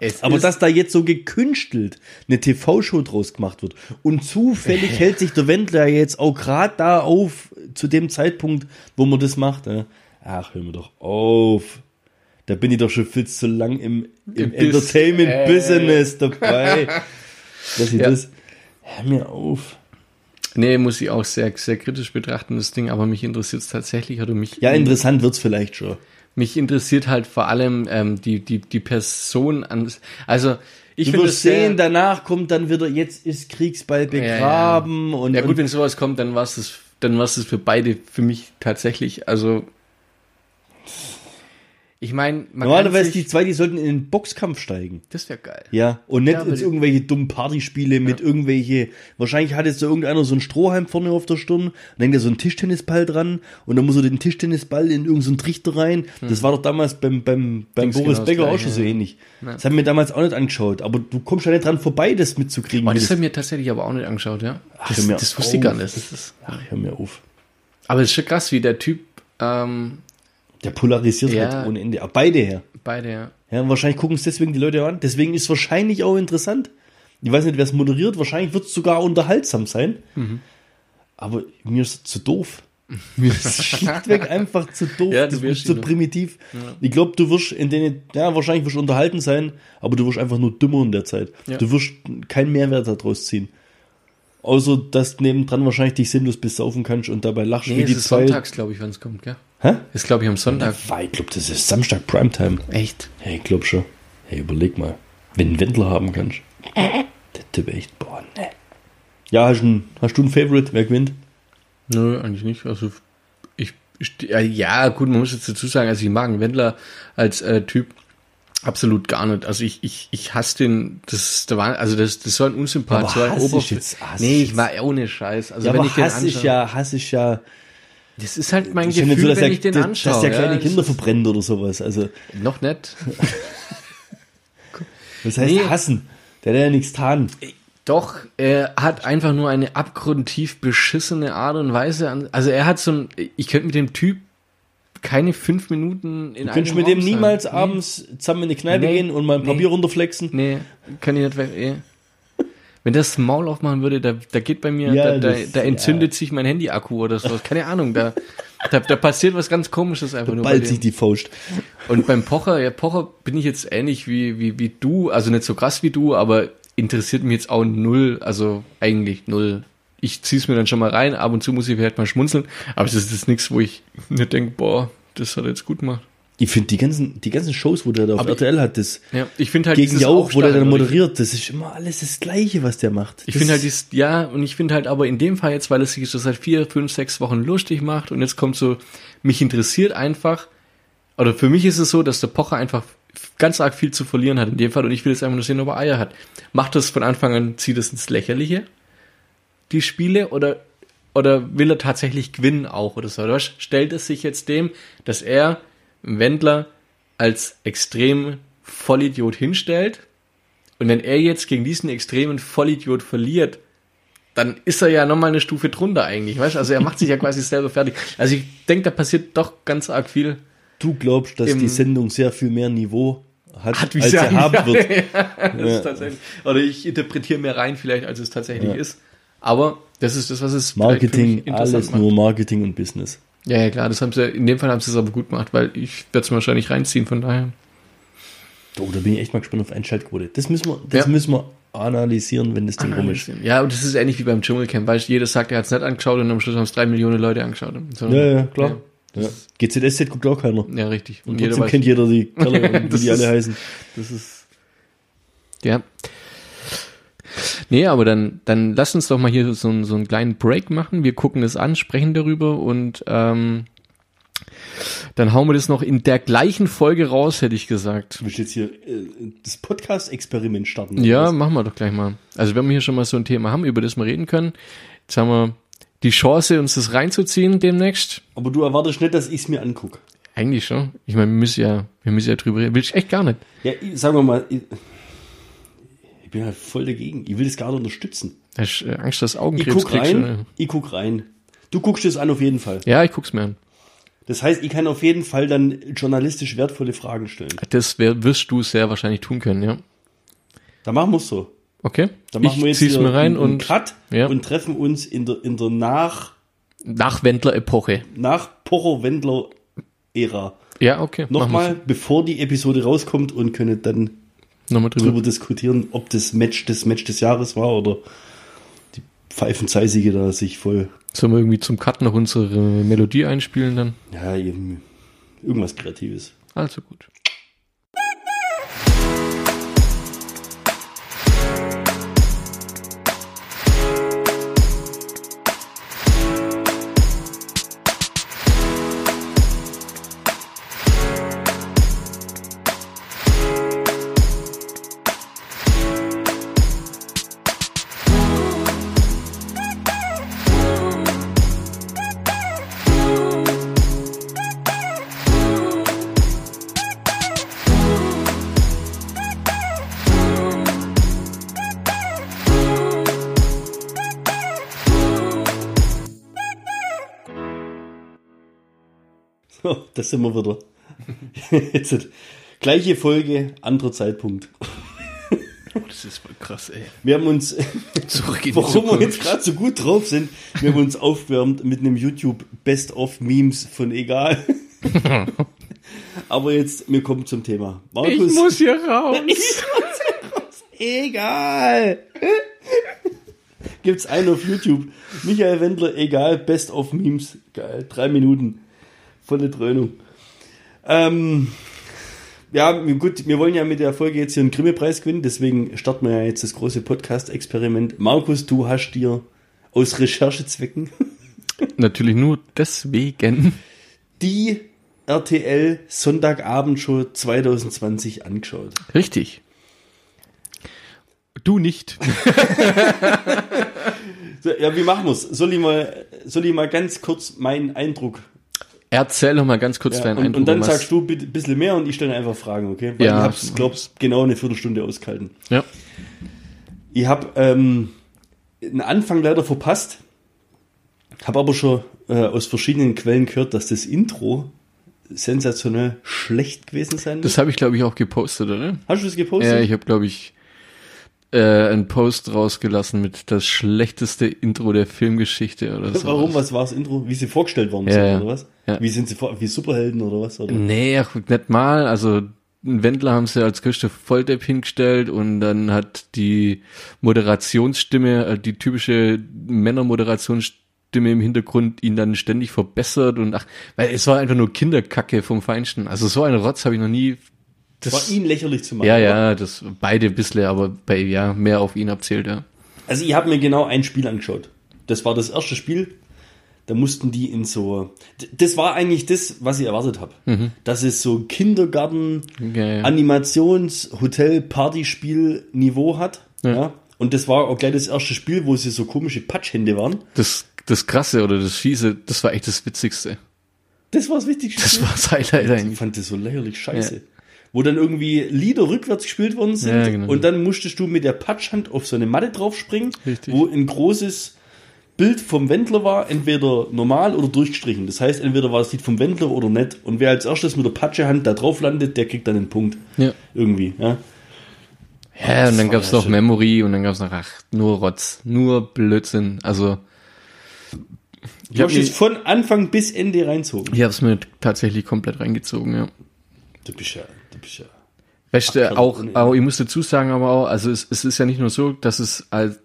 Es Aber dass da jetzt so gekünstelt eine TV-Show draus gemacht wird und zufällig (laughs) hält sich der Wendler jetzt auch gerade da auf, zu dem Zeitpunkt, wo man das macht. Ne? Ach, hör mir doch auf. Da bin ich doch schon viel zu lang im, im Im Bus- Entertainment-Business dabei. (laughs) dass ich Ja. das. Hör mir auf. Nee, muss ich auch sehr, sehr kritisch betrachten, das Ding, aber mich interessiert es tatsächlich, oder mich, Ja, interessant wird's vielleicht schon. Mich interessiert halt vor allem ähm, die, die, die Person an, also ich Du wirst es sehr- sehen, danach kommt dann wieder, jetzt ist Kriegsball begraben und, Ja gut, und wenn sowas kommt, dann war es das dann war es für beide für mich tatsächlich, also ich meine, man Normalerweise die zwei, die sollten in den Boxkampf steigen. das wäre geil. Ja, und nicht Ja, aber- irgendwelche dummen Partyspiele mit irgendwelche, wahrscheinlich hat jetzt so irgendeiner so einen Strohhalm vorne auf der Stirn, dann hängt da so ein Tischtennisball dran und dann muss er den Tischtennisball in irgendeinen so einen Trichter rein. Das war doch damals beim, beim, beim Dings Boris genau das Becker auch schon so ja. ähnlich. Das haben wir damals auch nicht angeschaut, aber du kommst ja nicht dran vorbei, das mitzukriegen. Wie das das- habe ich mir tatsächlich aber auch nicht angeschaut, ja. Das, hör mir das wusste ich gar nicht. Das ist, Ach, hör mir auf. aber es ist schon krass, wie der Typ, ähm, Der polarisiert Ja. halt ohne Ende. Aber beide her. beide, ja. Ja, und wahrscheinlich gucken es deswegen die Leute an. Deswegen ist es wahrscheinlich auch interessant. Ich weiß nicht, wer es moderiert. Wahrscheinlich wird es sogar unterhaltsam sein. Mhm. Aber mir ist es zu doof. (laughs) Mir ist es schlichtweg (laughs) einfach zu doof. Ja, du das wirst ist zu ihn- primitiv. Ich glaube, du wirst in denen, ja, wahrscheinlich wirst du unterhalten sein, aber du wirst einfach nur dümmer in der Zeit. Ja. Du wirst keinen Mehrwert daraus ziehen. Außer, dass du nebendran wahrscheinlich dich sinnlos besaufen kannst und dabei lachst Nee, wie es die ist zwei. sonntags, glaube ich, wenn es kommt, gell? Hä? Ist, glaube ich, am Sonntag. Weil Ich glaube, das ist Samstag Primetime. Echt? Hey, ich glaub schon. Hey, überleg mal. Wenn du Wendler haben kannst. Der Typ echt, boah, ne. Ja, hast, du ein, hast du ein Favorite? Wer gewinnt? Nö, eigentlich nicht. Also ich, ich ja, ja, gut, man muss jetzt dazu sagen, also ich mag einen Wendler als äh, Typ absolut gar nicht. Also ich, ich, ich hasse den, das der Wahnsinn, also das, das so ein Unsympath, Aber so ein Oberf- Hass Nee, ich mag ohne Scheiß. Also ja, wenn aber ich den Hass ist anschaue, ja, Hass ist ja, das ist halt mein ja Gefühl, so, dass wenn er, ich den dass, anschaue. dass der kleine ja, Kinder verbrennt oder sowas. Also, noch nicht. (laughs) was heißt Nee. hassen? Der hat ja nichts getan. Doch, er hat einfach nur eine abgrundtief beschissene Art und Weise an. Also er hat so ein, ich könnte mit dem Typ keine fünf Minuten in Du könntest einem mit dem sein. niemals Nee. abends zusammen in die Kneipe Nee. gehen und mal ein Nee. Papier runterflexen. Nee, kann ich nicht. Eh. Wenn das Maul aufmachen würde, da, da geht bei mir, Ja, da, da, das- da entzündet sich mein Handy-Akku oder sowas. Keine Ahnung, da, da, da passiert was ganz komisches einfach nur bei Bald sich die Faust. Und beim Pocher, ja, Pocher bin ich jetzt ähnlich wie, wie, wie du, also nicht so krass wie du, aber interessiert mich jetzt auch null, also eigentlich null. Ich zieh's mir dann schon mal rein, ab und zu muss ich vielleicht mal schmunzeln, aber es ist jetzt nichts, wo ich nicht denke, boah, das hat er jetzt gut gemacht. Ich finde die ganzen, die ganzen Shows, wo der da auf Aber RTL hat, das Ja, ich finde halt gegen Jauch, wo der dann moderiert, das ist immer alles das Gleiche, was der macht. Ich finde halt dies, ja, und ich finde halt aber in dem Fall jetzt, weil es sich so seit vier, fünf, sechs Wochen lustig macht und jetzt kommt so, mich interessiert einfach, oder für mich ist es so, dass der Pocher einfach ganz arg viel zu verlieren hat in dem Fall und ich will jetzt einfach nur sehen, ob er Eier hat. Macht das von Anfang an, zieht es ins Lächerliche, die Spiele, oder, oder will er tatsächlich gewinnen auch oder so? Oder was? stellt es sich jetzt dem, dass er Wendler als extrem Vollidiot hinstellt und wenn er jetzt gegen diesen extremen Vollidiot verliert, dann ist er ja nochmal eine Stufe drunter eigentlich, weißt? Also er macht sich ja quasi selber fertig. Also ich denke, da passiert doch ganz arg viel. Du glaubst, dass die Sendung sehr viel mehr Niveau hat, Hat, wie als sie haben (laughs) wird. Ja. ist tatsächlich, oder ich interpretiere mehr rein vielleicht, als es tatsächlich ist. Aber das ist das, was es Marketing, alles nur Marketing und Business. Ja, ja, klar, das haben sie, in dem Fall haben sie es aber gut gemacht, weil ich werde es wahrscheinlich reinziehen, von daher. Oh, da bin ich echt mal gespannt auf Einschaltquote. Das müssen wir, das Ja. müssen wir analysieren, wenn das Ding rum ist. Ja, und das ist ähnlich wie beim Dschungelcamp, weil jeder sagt, er hat es nicht angeschaut und am Schluss haben es drei Millionen Leute angeschaut. So, Ja, ja, klar. Ja. GZSZ guckt auch keiner. Ja, richtig. Und, Und, jeder trotzdem weiß, kennt jeder die Kerle, (laughs) wie die alle ist- heißen. das ist, ja. Nee, aber dann, dann lass uns doch mal hier so, einen- so einen kleinen Break machen. Wir gucken es an, sprechen darüber und ähm, dann hauen wir das noch in der gleichen Folge raus, hätte ich gesagt. Du willst jetzt hier äh, das Podcast-Experiment starten. Ja, was? machen wir doch gleich mal. Also wenn wir hier schon mal so ein Thema haben, über das wir reden können, jetzt haben wir die Chance, uns das reinzuziehen demnächst. Aber du erwartest nicht, dass ich es mir angucke. Eigentlich schon. Ich meine, wir müssen ja, wir müssen ja drüber reden. Will ich echt gar nicht. Ja, sagen wir mal, ich, ich bin halt voll dagegen. Ich will das nicht unterstützen. Da ist äh, Angst, dass Ich Augenkrebs guck kriegst. rein, oder? ich guck rein. Du guckst es an auf jeden Fall. Ja, ich guck's mir an. Das heißt, ich kann auf jeden Fall dann journalistisch wertvolle Fragen stellen. Das wär, wirst du sehr wahrscheinlich tun können, ja. Da machen wir es so. Okay. Da machen ich wir jetzt zieh's mir rein einen, einen und Cut ja. und treffen uns in der, in der nach, nach Wendler-Epoche. nach Pocher-Wendler-Ära. Ja, okay. Nochmal, bevor die Episode rauskommt und können dann Nochmal drüber. drüber diskutieren, ob das Match das Match des Jahres war oder die Pfeifenzeisige da sich voll, Sollen wir irgendwie zum Cut noch unsere Melodie einspielen dann? ja, eben irgendwas Kreatives. Also gut. Sind wir wieder. (laughs) Jetzt, gleiche Folge, anderer Zeitpunkt. Das ist voll krass, ey. Wir haben uns, (laughs) Zurück in die warum wir jetzt gerade so gut drauf sind, wir haben uns aufgewärmt mit einem YouTube Best of Memes von egal. (laughs) Aber jetzt, wir kommen zum Thema. Ich muss hier raus. Egal. Gibt's einen auf YouTube. Michael Wendler, egal, Best of Memes. Geil, drei Minuten. Volle Dröhnung. Ähm, ja, gut, wir wollen ja mit der Folge jetzt hier einen Grimme-Preis gewinnen, deswegen starten wir ja jetzt das große Podcast-Experiment. Markus, du hast dir aus Recherchezwecken (laughs) Natürlich nur deswegen. die RTL Sonntagabendshow 2020 angeschaut. Richtig. Du nicht. (laughs) So, ja, wie machen wir's? Soll ich mal, soll ich mal ganz kurz meinen Eindruck Erzähl doch mal ganz kurz Ja, deinen und, Eindruck. und dann sagst du ein bisschen mehr und ich stelle einfach Fragen, okay? Weil Ja. ich hab's, glaub's, genau eine Viertelstunde ausgehalten. Ja. Ich habe ähm, einen Anfang leider verpasst, habe aber schon äh, aus verschiedenen Quellen gehört, dass das Intro sensationell schlecht gewesen sein muss. Das habe ich, glaube ich, auch gepostet, oder? Hast du das gepostet? Ja, ich habe, glaube ich, äh, einen Post rausgelassen mit das schlechteste Intro der Filmgeschichte oder (laughs) so. Warum? Was war das Intro? Wie sie vorgestellt worden Ja, sind, oder was? Ja. Wie sind sie vor, wie Superhelden oder was? Oder? Nee, ach, nicht mal. Also einen Wendler haben sie als Christoph Volldepp hingestellt und dann hat die Moderationsstimme, äh, die typische Männermoderationsstimme im Hintergrund ihn dann ständig verbessert und ach, weil es war einfach nur Kinderkacke vom Feinsten. Also so einen Rotz habe ich noch nie. Das war ihn lächerlich zu machen. ja, ja, das beide bisschen, aber bei ja mehr auf ihn abzählt, ja. Also ich habe mir genau ein Spiel angeschaut. Das war das erste Spiel. Da mussten die in so. Das war eigentlich das, was ich erwartet habe. Dass es so Kindergarten, Ja, ja. Animations, Hotel, Partyspiel Niveau hat. Ja. Und das war auch gleich das erste Spiel, wo sie so komische Patschhände waren. Das das krasse oder das fiese, das war echt das witzigste. Das war das Wichtigste. Das war das Highlight ich eigentlich. fand das so lächerlich scheiße. Ja. Wo dann irgendwie Lieder rückwärts gespielt worden sind Ja, genau. und dann musstest du mit der Patschhand auf so eine Matte draufspringen, Richtig. wo ein großes Bild vom Wendler war, entweder normal oder durchgestrichen. Das heißt, entweder war das Lied vom Wendler oder nicht. Und wer als erstes mit der Patschehand da drauf landet, der kriegt dann einen Punkt. Ja. Irgendwie, ja. Ja, und dann gab's ja noch schön. Memory und dann gab's noch, ach, nur Rotz, nur Blödsinn. Also, ich habe es von Anfang bis Ende reinzogen. ich hab's mir tatsächlich komplett reingezogen, ja. Du bist ja, du bist ja. Weißt du, auch, auch, ich muss dazu sagen, aber auch, also es, es ist ja nicht nur so, dass es als,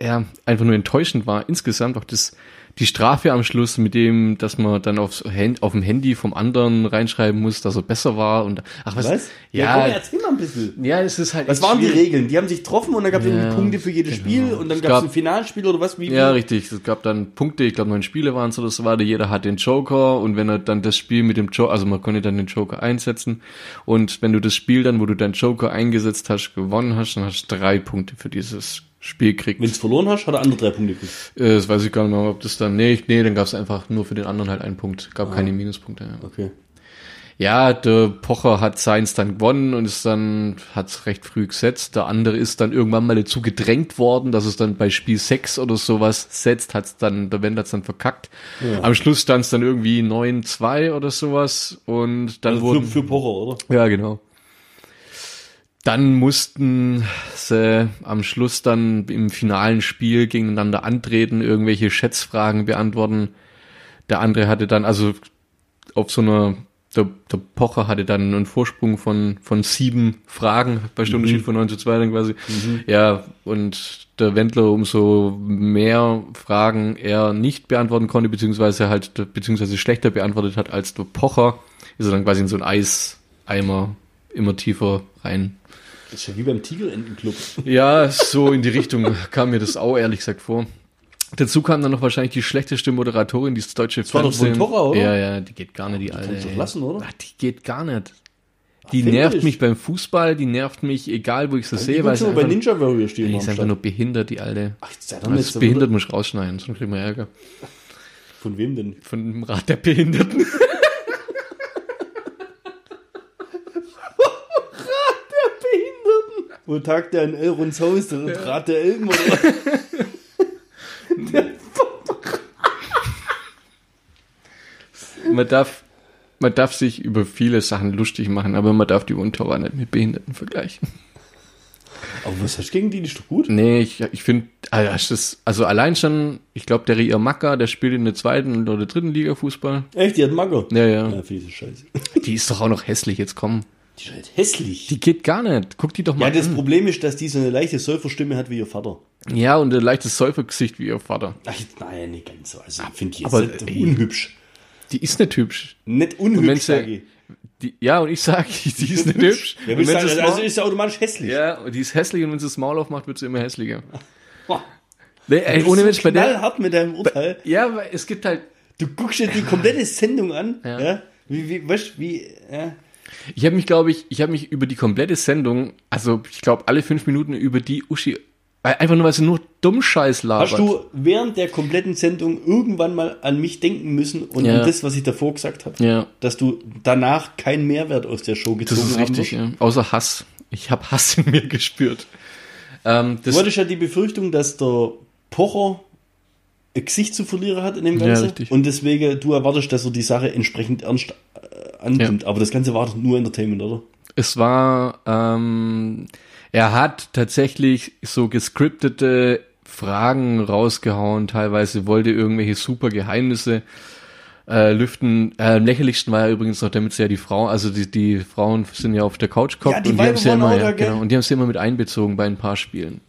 ja, einfach nur enttäuschend war. Insgesamt auch das, die Strafe am Schluss mit dem, dass man dann aufs Hand, auf dem Handy vom anderen reinschreiben muss, dass er besser war und, ach was, Was? ja, komm, erzähl mal ein bisschen. ja, es ist halt Was waren die schwierig. Regeln? Die haben sich getroffen und dann gab es Ja, irgendwie Punkte für jedes genau. Spiel und dann gab es ein Finalspiel oder was? Wie, Ja, richtig. Es gab dann Punkte, ich glaube neun Spiele waren es oder so weiter. Jeder hat den Joker und wenn er dann das Spiel mit dem Joker, also man konnte dann den Joker einsetzen und wenn du das Spiel dann, wo du deinen Joker eingesetzt hast, gewonnen hast, dann hast du drei Punkte für dieses Spiel gekriegt. Wenn du verloren hast, hat er andere drei Punkte gekriegt. Äh, das weiß ich gar nicht mehr, ob das dann, nee, nee, dann gab es einfach nur für den anderen halt einen Punkt. Gab keine Minuspunkte. Ja. Okay. Ja, der Pocher hat seins dann gewonnen und ist dann, hat's recht früh gesetzt. Der andere ist dann irgendwann mal dazu gedrängt worden, dass es dann bei Spiel 6 oder sowas setzt, hat's dann, der Wend hat's dann verkackt. Am Schluss stand's dann irgendwie 9-2 oder sowas und dann Also wurden, für, für Pocher, oder? ja, genau. Dann mussten sie am Schluss dann im finalen Spiel gegeneinander antreten, irgendwelche Schätzfragen beantworten. Der andere hatte dann, also auf so einer, der, der Pocher hatte dann einen Vorsprung von, von sieben Fragen, bei Stundenunterschied von 9 zu 2 dann quasi. Ja, und der Wendler umso mehr Fragen er nicht beantworten konnte, beziehungsweise halt, beziehungsweise schlechter beantwortet hat als der Pocher, ist er dann quasi in so ein Eiseimer immer tiefer rein. Das ist ja wie beim Tigerentenclub. Ja, so in die Richtung kam mir das auch ehrlich gesagt vor. Dazu kam dann noch wahrscheinlich die schlechteste Moderatorin, die das deutsche war doch Fernsehen. Von Torra, oder? Ja, ja, die geht gar nicht, die, alte. kannst du doch lassen, oder? Ach, die geht gar nicht. Die finde nervt ich. mich beim Fußball, die nervt mich, egal wo ich sie Die sehe, weil sie bei Ninja Warrior stehen. die ist einfach nur behindert, die alte. Ach, jetzt sei doch Das nicht behindert, muss ich rausschneiden, sonst kriegen wir Ärger. Von wem denn? Von dem Rat der Behinderten. Behinderten. Wo tagt der in Elrons Haus? Der Rat der Elben oder was? (laughs) Man darf, man darf sich über viele Sachen lustig machen, aber man darf die Untower nicht mit Behinderten vergleichen. Aber was hast du gegen die? Die ist doch gut. Nee, ich, ich finde, also, das ist- also allein schon, ich glaube, der Ria Macker, der spielt in der zweiten oder dritten Liga Fußball. Echt, die hat Mager. Ja, ja. Ja, finde ich das scheiße. Die ist doch auch noch hässlich, jetzt komm. Die ist halt hässlich. Die geht gar nicht. Guck die doch mal ja, das an. Problem ist, dass die so eine leichte Säuferstimme hat wie ihr Vater. Ja, und ein leichtes Säufergesicht wie ihr Vater. Ach, nein, nicht ganz so. Also, ich finde die jetzt aber, nicht ey. unhübsch. Die ist nicht hübsch. Nicht Und wenn unhübsch, sie- sage ich. Die, ja, und ich sag, (laughs) die ist nicht hübsch. Ja, und sagen, also ist sie automatisch hässlich. ja, und die ist hässlich und wenn sie das Maul aufmacht, wird sie immer hässlicher. (laughs) Boah, Nee, ey, du ohne Mensch, so bei der. knallhart mit deinem Urteil. Ja, weil es gibt halt. Du guckst dir die komplette Sendung an. Ja. Ja. Wie, wie, weißt, wie, ja. Ich habe mich, glaube ich, ich habe mich über die komplette Sendung, also ich glaube alle fünf Minuten über die Uschi, weil- einfach nur, weil sie nur Dummscheiß labert. Hast du während der kompletten Sendung irgendwann mal an mich denken müssen und Ja. an das, was ich davor gesagt habe? Ja, Dass du danach keinen Mehrwert aus der Show das gezogen ist haben richtig, wirst? ja. Außer Hass. Ich habe Hass in mir gespürt. Ähm, Du das, hattest ja die Befürchtung, dass der Pocher ein Gesicht zu verlieren hat in dem Ja, Ganzen. richtig. Und deswegen, du erwartest, dass er die Sache entsprechend ernst annimmt. Aber das Ganze war doch nur Entertainment, oder? es war, ähm, er hat tatsächlich so gescriptete Fragen rausgehauen, teilweise wollte irgendwelche super Geheimnisse äh, lüften. Äh, am lächerlichsten war ja übrigens noch, damit sie ja die Frau, also die, die Frauen sind ja auf der Couch gekommen Ja, die und die haben Weiber sie ja immer, ja, da, genau, und die haben sie immer mit einbezogen bei ein paar Spielen.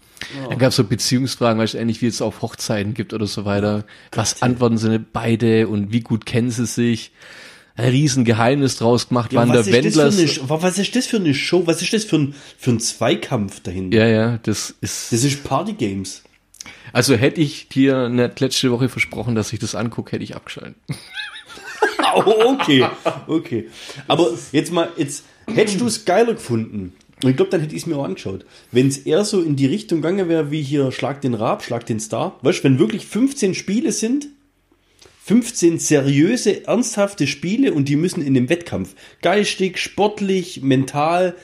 Dann gab es so Beziehungsfragen, weißt du, ähnlich wie es auf Hochzeiten gibt oder so weiter. Was antworten sie beide und wie gut kennen sie sich? Ein Riesengeheimnis draus gemacht, wann der Wendler. eine, was ist das für eine Show? Was ist das für ein, für ein Zweikampf dahinter? Ja, ja, das ist. Das ist Party Games. Also hätte ich dir nicht letzte Woche versprochen, dass ich das angucke, hätte ich abgeschaltet. (laughs) Oh, okay, okay. Aber jetzt mal, jetzt hättest du es geiler gefunden. Und ich glaube, dann hätte ich es mir auch angeschaut. Wenn es eher so in die Richtung gegangen wäre, wie hier Schlag den Rab, Schlag den Star. Weißt du, wenn wirklich 15 Spiele sind, 15 seriöse, ernsthafte Spiele und die müssen in dem Wettkampf geistig, sportlich, mental,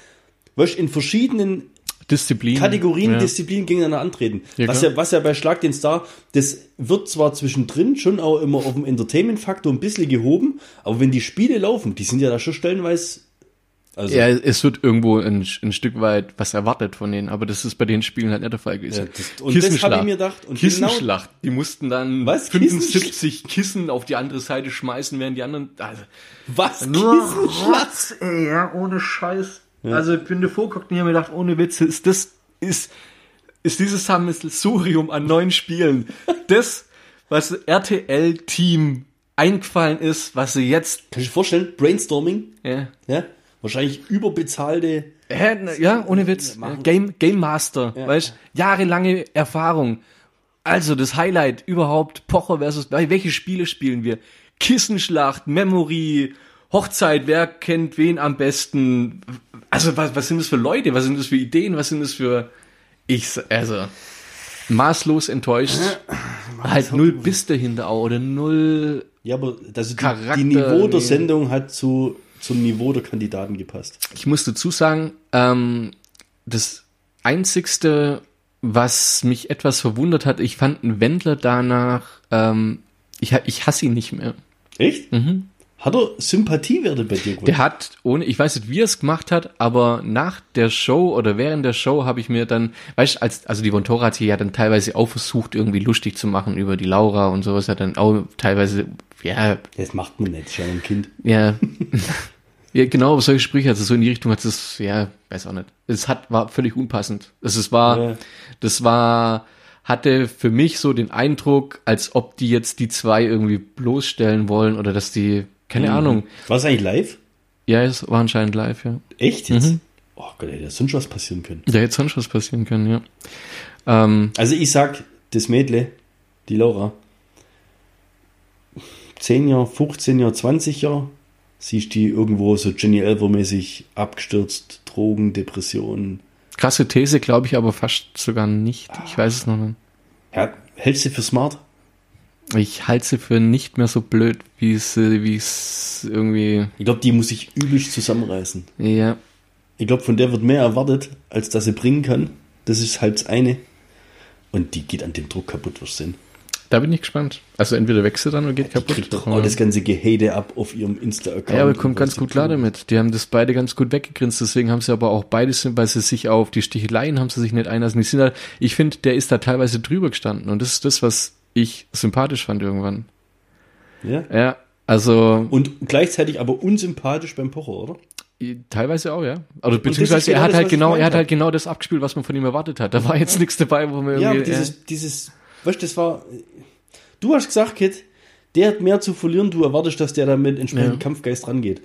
weißt in verschiedenen Disziplin. Kategorien, ja. Disziplinen gegeneinander antreten. Ja, was, ja, was ja bei Schlag den Star, das wird zwar zwischendrin schon auch immer auf dem Entertainment-Faktor ein bisschen gehoben, aber wenn die Spiele laufen, die sind ja da schon stellenweise. Also, Ja, es wird irgendwo ein, ein Stück weit was erwartet von denen, aber das ist bei den Spielen halt nicht der Fall gewesen. Ja, das- und das hab ich mir gedacht. Und Kissenschlacht. Die mussten dann Was? 75 Kissen auf die andere Seite schmeißen, während die anderen. Also, was? nur Kissenschlacht? Rotz, ey, ja, ohne Scheiß. Also ich bin davor geguckt und ich habe mir gedacht, ohne Witze, ist das, ist, ist dieses Sammelsurium an neuen Spielen das, was RTL-Team eingefallen ist, was sie jetzt, Kannst du dir vorstellen, Brainstorming, ja, ja, wahrscheinlich überbezahlte. Hä, na, ja, ohne Witz. machen. Game, Game Master, Ja. weißt jahrelange Erfahrung. Also das Highlight überhaupt, Pocher versus, welche Spiele spielen wir? Kissenschlacht, Memory, Hochzeit, wer kennt wen am besten? Also was, was sind das für Leute? Was sind das für Ideen? Was sind das für, ich, also, maßlos enttäuscht. halt null Biss dahinter auch, oder null, Ja, aber also die, Charakter, die Niveau der. Sendung hat zu, zum Niveau der Kandidaten gepasst. Ich muss dazu sagen, ähm, das einzigste, was mich etwas verwundert hat, ich fand einen Wendler danach, ähm, ich, ich hasse ihn nicht mehr. Echt? Hat er Sympathiewerte bei dir gewonnen? Mhm. Der hat, ohne, ich weiß nicht, wie er es gemacht hat, aber nach der Show oder während der Show habe ich mir dann, weißt du, als, also die Vontora hat sich ja dann teilweise auch versucht, irgendwie lustig zu machen über die Laura und sowas, hat dann auch teilweise, ja, Das macht man nicht, ja ein Kind. Ja. (laughs) ja, genau, solche Sprüche, also so in die Richtung hat es, ja, weiß auch nicht. Es hat, war völlig unpassend. Also es war, Ja. das war, hatte für mich so den Eindruck, als ob die jetzt die zwei irgendwie bloßstellen wollen oder dass die, keine Ahnung. War es eigentlich live? Ja, es war anscheinend live, ja. Echt jetzt? Mhm. Oh Gott, hätte sonst was passieren können. Da hätte sonst was passieren können, ja. Ähm, Also ich sag, das Mädle, die Laura, 10 Jahre, 15 Jahre, 20 Jahre, siehst die irgendwo so Jenny Elver-mäßig abgestürzt, Drogen, Depressionen. krasse These, glaube ich, aber fast sogar nicht. Ich weiß es noch nicht. Ja, hältst du für smart? Ich halte sie für nicht mehr so blöd, wie es, wie es irgendwie, Ich glaube, die muss sich übelst zusammenreißen. ja. Ich glaube, von der wird mehr erwartet, als dass sie bringen kann. Das ist halt das eine. Und die geht an dem Druck kaputt, was sehen. Da bin ich gespannt. Also entweder wächst sie dann oder geht kaputt. Kriegt doch auch das ganze Gehate ab auf ihrem Insta-Account. Ja, aber kommt ganz gut klar damit. Die haben das beide ganz gut weggegrinst, deswegen haben sie aber auch beide, sind- weil sie sich auf die Sticheleien haben sie sich nicht einlassen. Die sind da, ich finde, der ist da teilweise drüber gestanden und das ist das, was ich sympathisch fand irgendwann. Ja. Ja, also Und gleichzeitig aber unsympathisch beim Pocher, oder? teilweise auch, ja. Das beziehungsweise genau er hat das, halt genau, er hat halt genau das abgespielt, was man von ihm erwartet hat. Da war jetzt nichts dabei, wo man Ja, aber irgendwie. dieses, dieses, weißt du, das war, du hast gesagt, Kit, der hat mehr zu verlieren, du erwartest, dass der da mit entsprechendem Ja. Kampfgeist rangeht.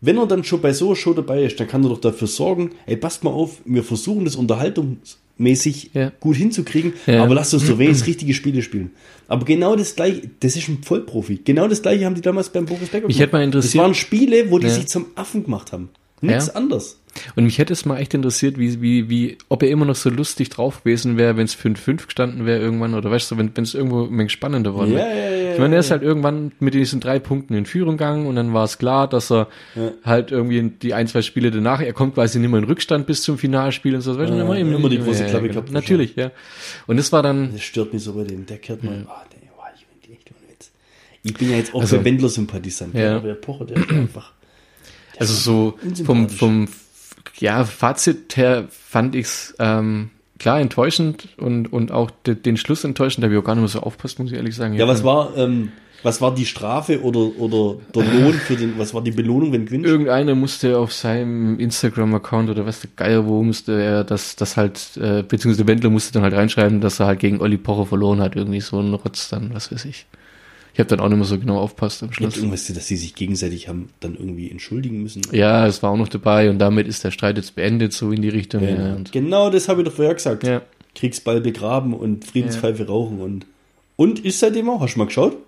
Wenn er dann schon bei so einer Show dabei ist, dann kann er doch dafür sorgen, ey, passt mal auf, wir versuchen das unterhaltungsmäßig Ja. gut hinzukriegen, Ja. aber lasst uns doch wenigstens richtige Spiele spielen. Aber genau das gleiche, das ist ein Vollprofi. Genau das gleiche haben die damals beim Boris Becker Mich hätte mal interessiert- Das waren Spiele, wo die sich zum Affen gemacht haben. Nichts anderes. Und mich hätte es mal echt interessiert, wie, wie, wie, ob er immer noch so lustig drauf gewesen wäre, wenn es 5-5 gestanden wäre irgendwann, oder weißt du, wenn wenn es irgendwo spannender worden Ja, wäre. ja, ja, Ich meine, er ist halt irgendwann mit diesen drei Punkten in Führung gegangen und dann war es klar, dass er halt irgendwie die ein, zwei Spiele danach, er kommt quasi nicht mehr in Rückstand bis zum Finalspiel und so. Weißt du, Ja, ihm- immer die große Klappe ja, gehabt Natürlich, ja. Und das war dann, Das stört mich so bei dem. Der kehrt mal. Ah, nee, oh, ich bin echt Witz. Ich bin ja jetzt auch Also- der Wendler-Sympathisant. Ja. Aber der Pocher, der ist einfach. also so vom, vom, ja, Fazit her fand ich's ähm, klar enttäuschend und, und auch de, den Schluss enttäuschend, da habe ich auch gar nicht mehr so aufpasst, muss ich ehrlich sagen. Ja, was war, ähm, was war die Strafe oder, oder der (laughs) Lohn für den, was war die Belohnung, wenn du gewinnst? Irgendeiner musste auf seinem Instagram-Account oder was der Geier wo musste er das, das halt, äh, beziehungsweise Wendler musste dann halt reinschreiben, dass er halt gegen Olli Pocher verloren hat, irgendwie so ein Rotz dann, was weiß ich. Ich habe dann auch nicht mehr so genau aufpasst am Gibt Schluss. irgendwas, dass sie sich gegenseitig haben dann irgendwie entschuldigen müssen? Ja, es war auch noch dabei und damit ist der Streit jetzt beendet, so in die Richtung. Ja, Ja. Genau das habe ich doch vorher gesagt. ja. Kriegsball begraben und Friedenspfeife rauchen und. Und ist seitdem auch? Hast du mal geschaut?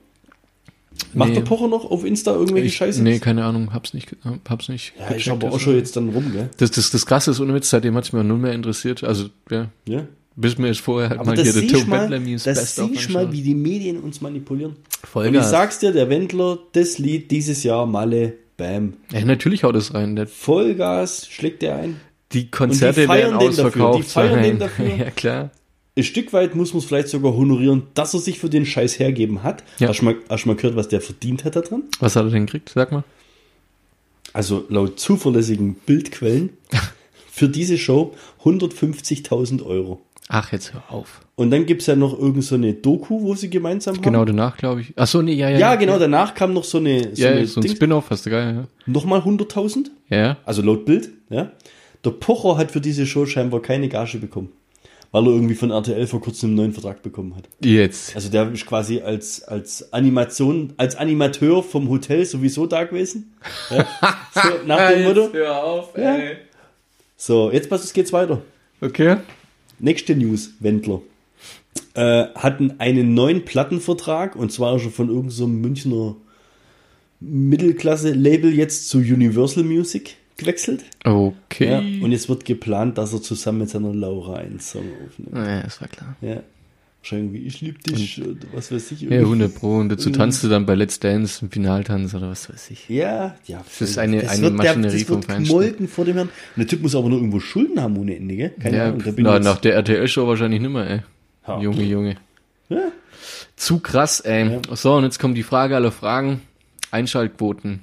Macht Nee. der Pocher noch auf Insta irgendwelche Ich, Scheiße? nee, keine Ahnung, hab's nicht, hab's nicht. Ja, ich gecheckt, aber auch also. schon jetzt dann rum, gell? Das, das, das Krasse ist, ohne Witz, seitdem hat's mir null mehr interessiert. Also, ja, Ja. Bis mir jetzt vorher halt Aber mal das hier der Tom mal, das siehst mal, wie die Medien uns manipulieren. Und ich Vollgas. sag's dir, der Wendler, das Lied dieses Jahr, Malle, Bam. Ja, natürlich haut es rein. Der, Vollgas schlägt der ein. die Konzerte feiern werden den dafür, ausverkauft. die feiern den dafür. (laughs) ja, klar. Ein Stück weit muss man es vielleicht sogar honorieren, dass er sich für den Scheiß hergeben hat. Ja. Hast, du mal, hast du mal gehört, was der verdient hat da dran? Was hat er denn gekriegt? Sag mal. Also laut zuverlässigen Bildquellen (laughs) für diese Show 150.000 Euro. Ach, jetzt hör auf. Und dann gibt's ja noch irgend so eine Doku, wo sie gemeinsam haben. Genau danach, glaube ich. Ach so, nee, ja, ja. Ja, genau, danach kam noch so eine, so Ja, eine so ein Spin-off, hast du geil, nochmal 100.000. ja. Ja. Also laut Bild, ja. Der Pocher hat für diese Show scheinbar keine Gage bekommen. Weil er irgendwie von RTL vor kurzem einen neuen Vertrag bekommen hat. Jetzt. Also der ist quasi als, als Animation, als Animateur vom Hotel sowieso da gewesen. Ja. (laughs) So, nach dem Motto. hör auf, Ja. So, jetzt pass, es geht's weiter. Okay. Nächste News, Wendler. Äh, hatten einen neuen Plattenvertrag und zwar schon von irgendeinem so Münchner Mittelklasse-Label jetzt zu Universal Music gewechselt. Okay. Ja, und jetzt wird geplant, dass er zusammen mit seiner Laura einen Song aufnimmt. ja, das war klar. Ja. Wahrscheinlich wie ich lieb dich oder was weiß ich. Ja, irgendwie. 100 Pro. Und dazu tanzt du dann bei Let's Dance im Finaltanz oder was weiß ich. Ja, ja. Das ist eine- das eine wird, Maschinerie der, das vom gemolken vor dem Herrn. Und der Typ muss aber noch irgendwo Schulden haben ohne Ende, gell? Keine Ja, Ahnung. Da na, nach der RTL-Show wahrscheinlich nicht mehr, ey. Ja. Junge, Junge. Ja. Zu krass, ey. So, und jetzt kommt die Frage aller Fragen. Einschaltquoten.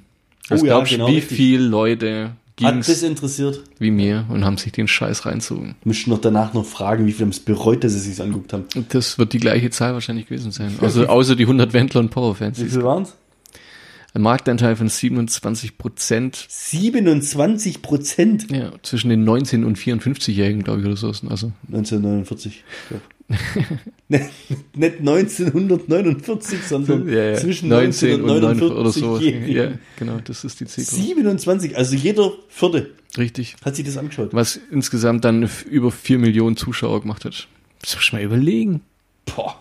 Was Oh ja, glaubst du, genau, wie richtig. viele Leute Hat das interessiert? wie mir und haben sich den Scheiß reinzogen? Müssten noch danach noch fragen, wie viele haben es bereut, dass sie sich angeguckt haben. Das wird die gleiche Zahl wahrscheinlich gewesen sein. Also außer die 100 Wendler und Powerfans. Wie viel waren es? Ein Marktanteil von 27 Prozent. 27 Prozent. Ja, zwischen den 19 und 54-Jährigen, glaube ich, oder so. Also, 1949. ich glaub. Ne- (laughs) Nicht 1949, sondern ja, ja. zwischen 19 und 19 9 oder so. Ja, genau, das ist die Zielgruppe. 27, also jeder Vierte Richtig. hat sich das angeschaut. Was insgesamt dann über 4 Millionen Zuschauer gemacht hat. Das muss ich mal überlegen. Boah.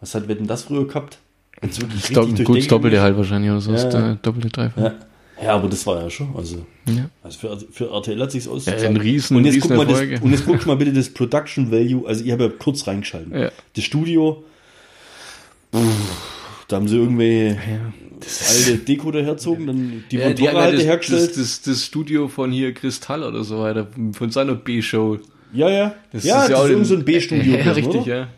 Was hat Wetten das früher gehabt? Wenn's wirklich richtig gut, Doppelte halt wahrscheinlich oder so. Ja, doppelte Dreifach. Ja. Ja, aber das war ja schon. Also, Ja. also für, für RTL hat sich's Ja, ausgezahlt. ein riesen, und jetzt riesen guck mal das. Und jetzt guck mal bitte das Production Value. Also ich habe ja kurz reingeschalten. Ja. Das Studio. Da haben sie irgendwelche Ja, das alte Deko daherzogen, dann die Ja, Motorräder ja halt hergestellt. das, das, das Studio von hier Kristall oder so weiter, von seiner B-Show. ja, ja. Das ja, ist das auch ist irgend so in- ein B-Studio. (laughs) Ja, richtig, oder? ja.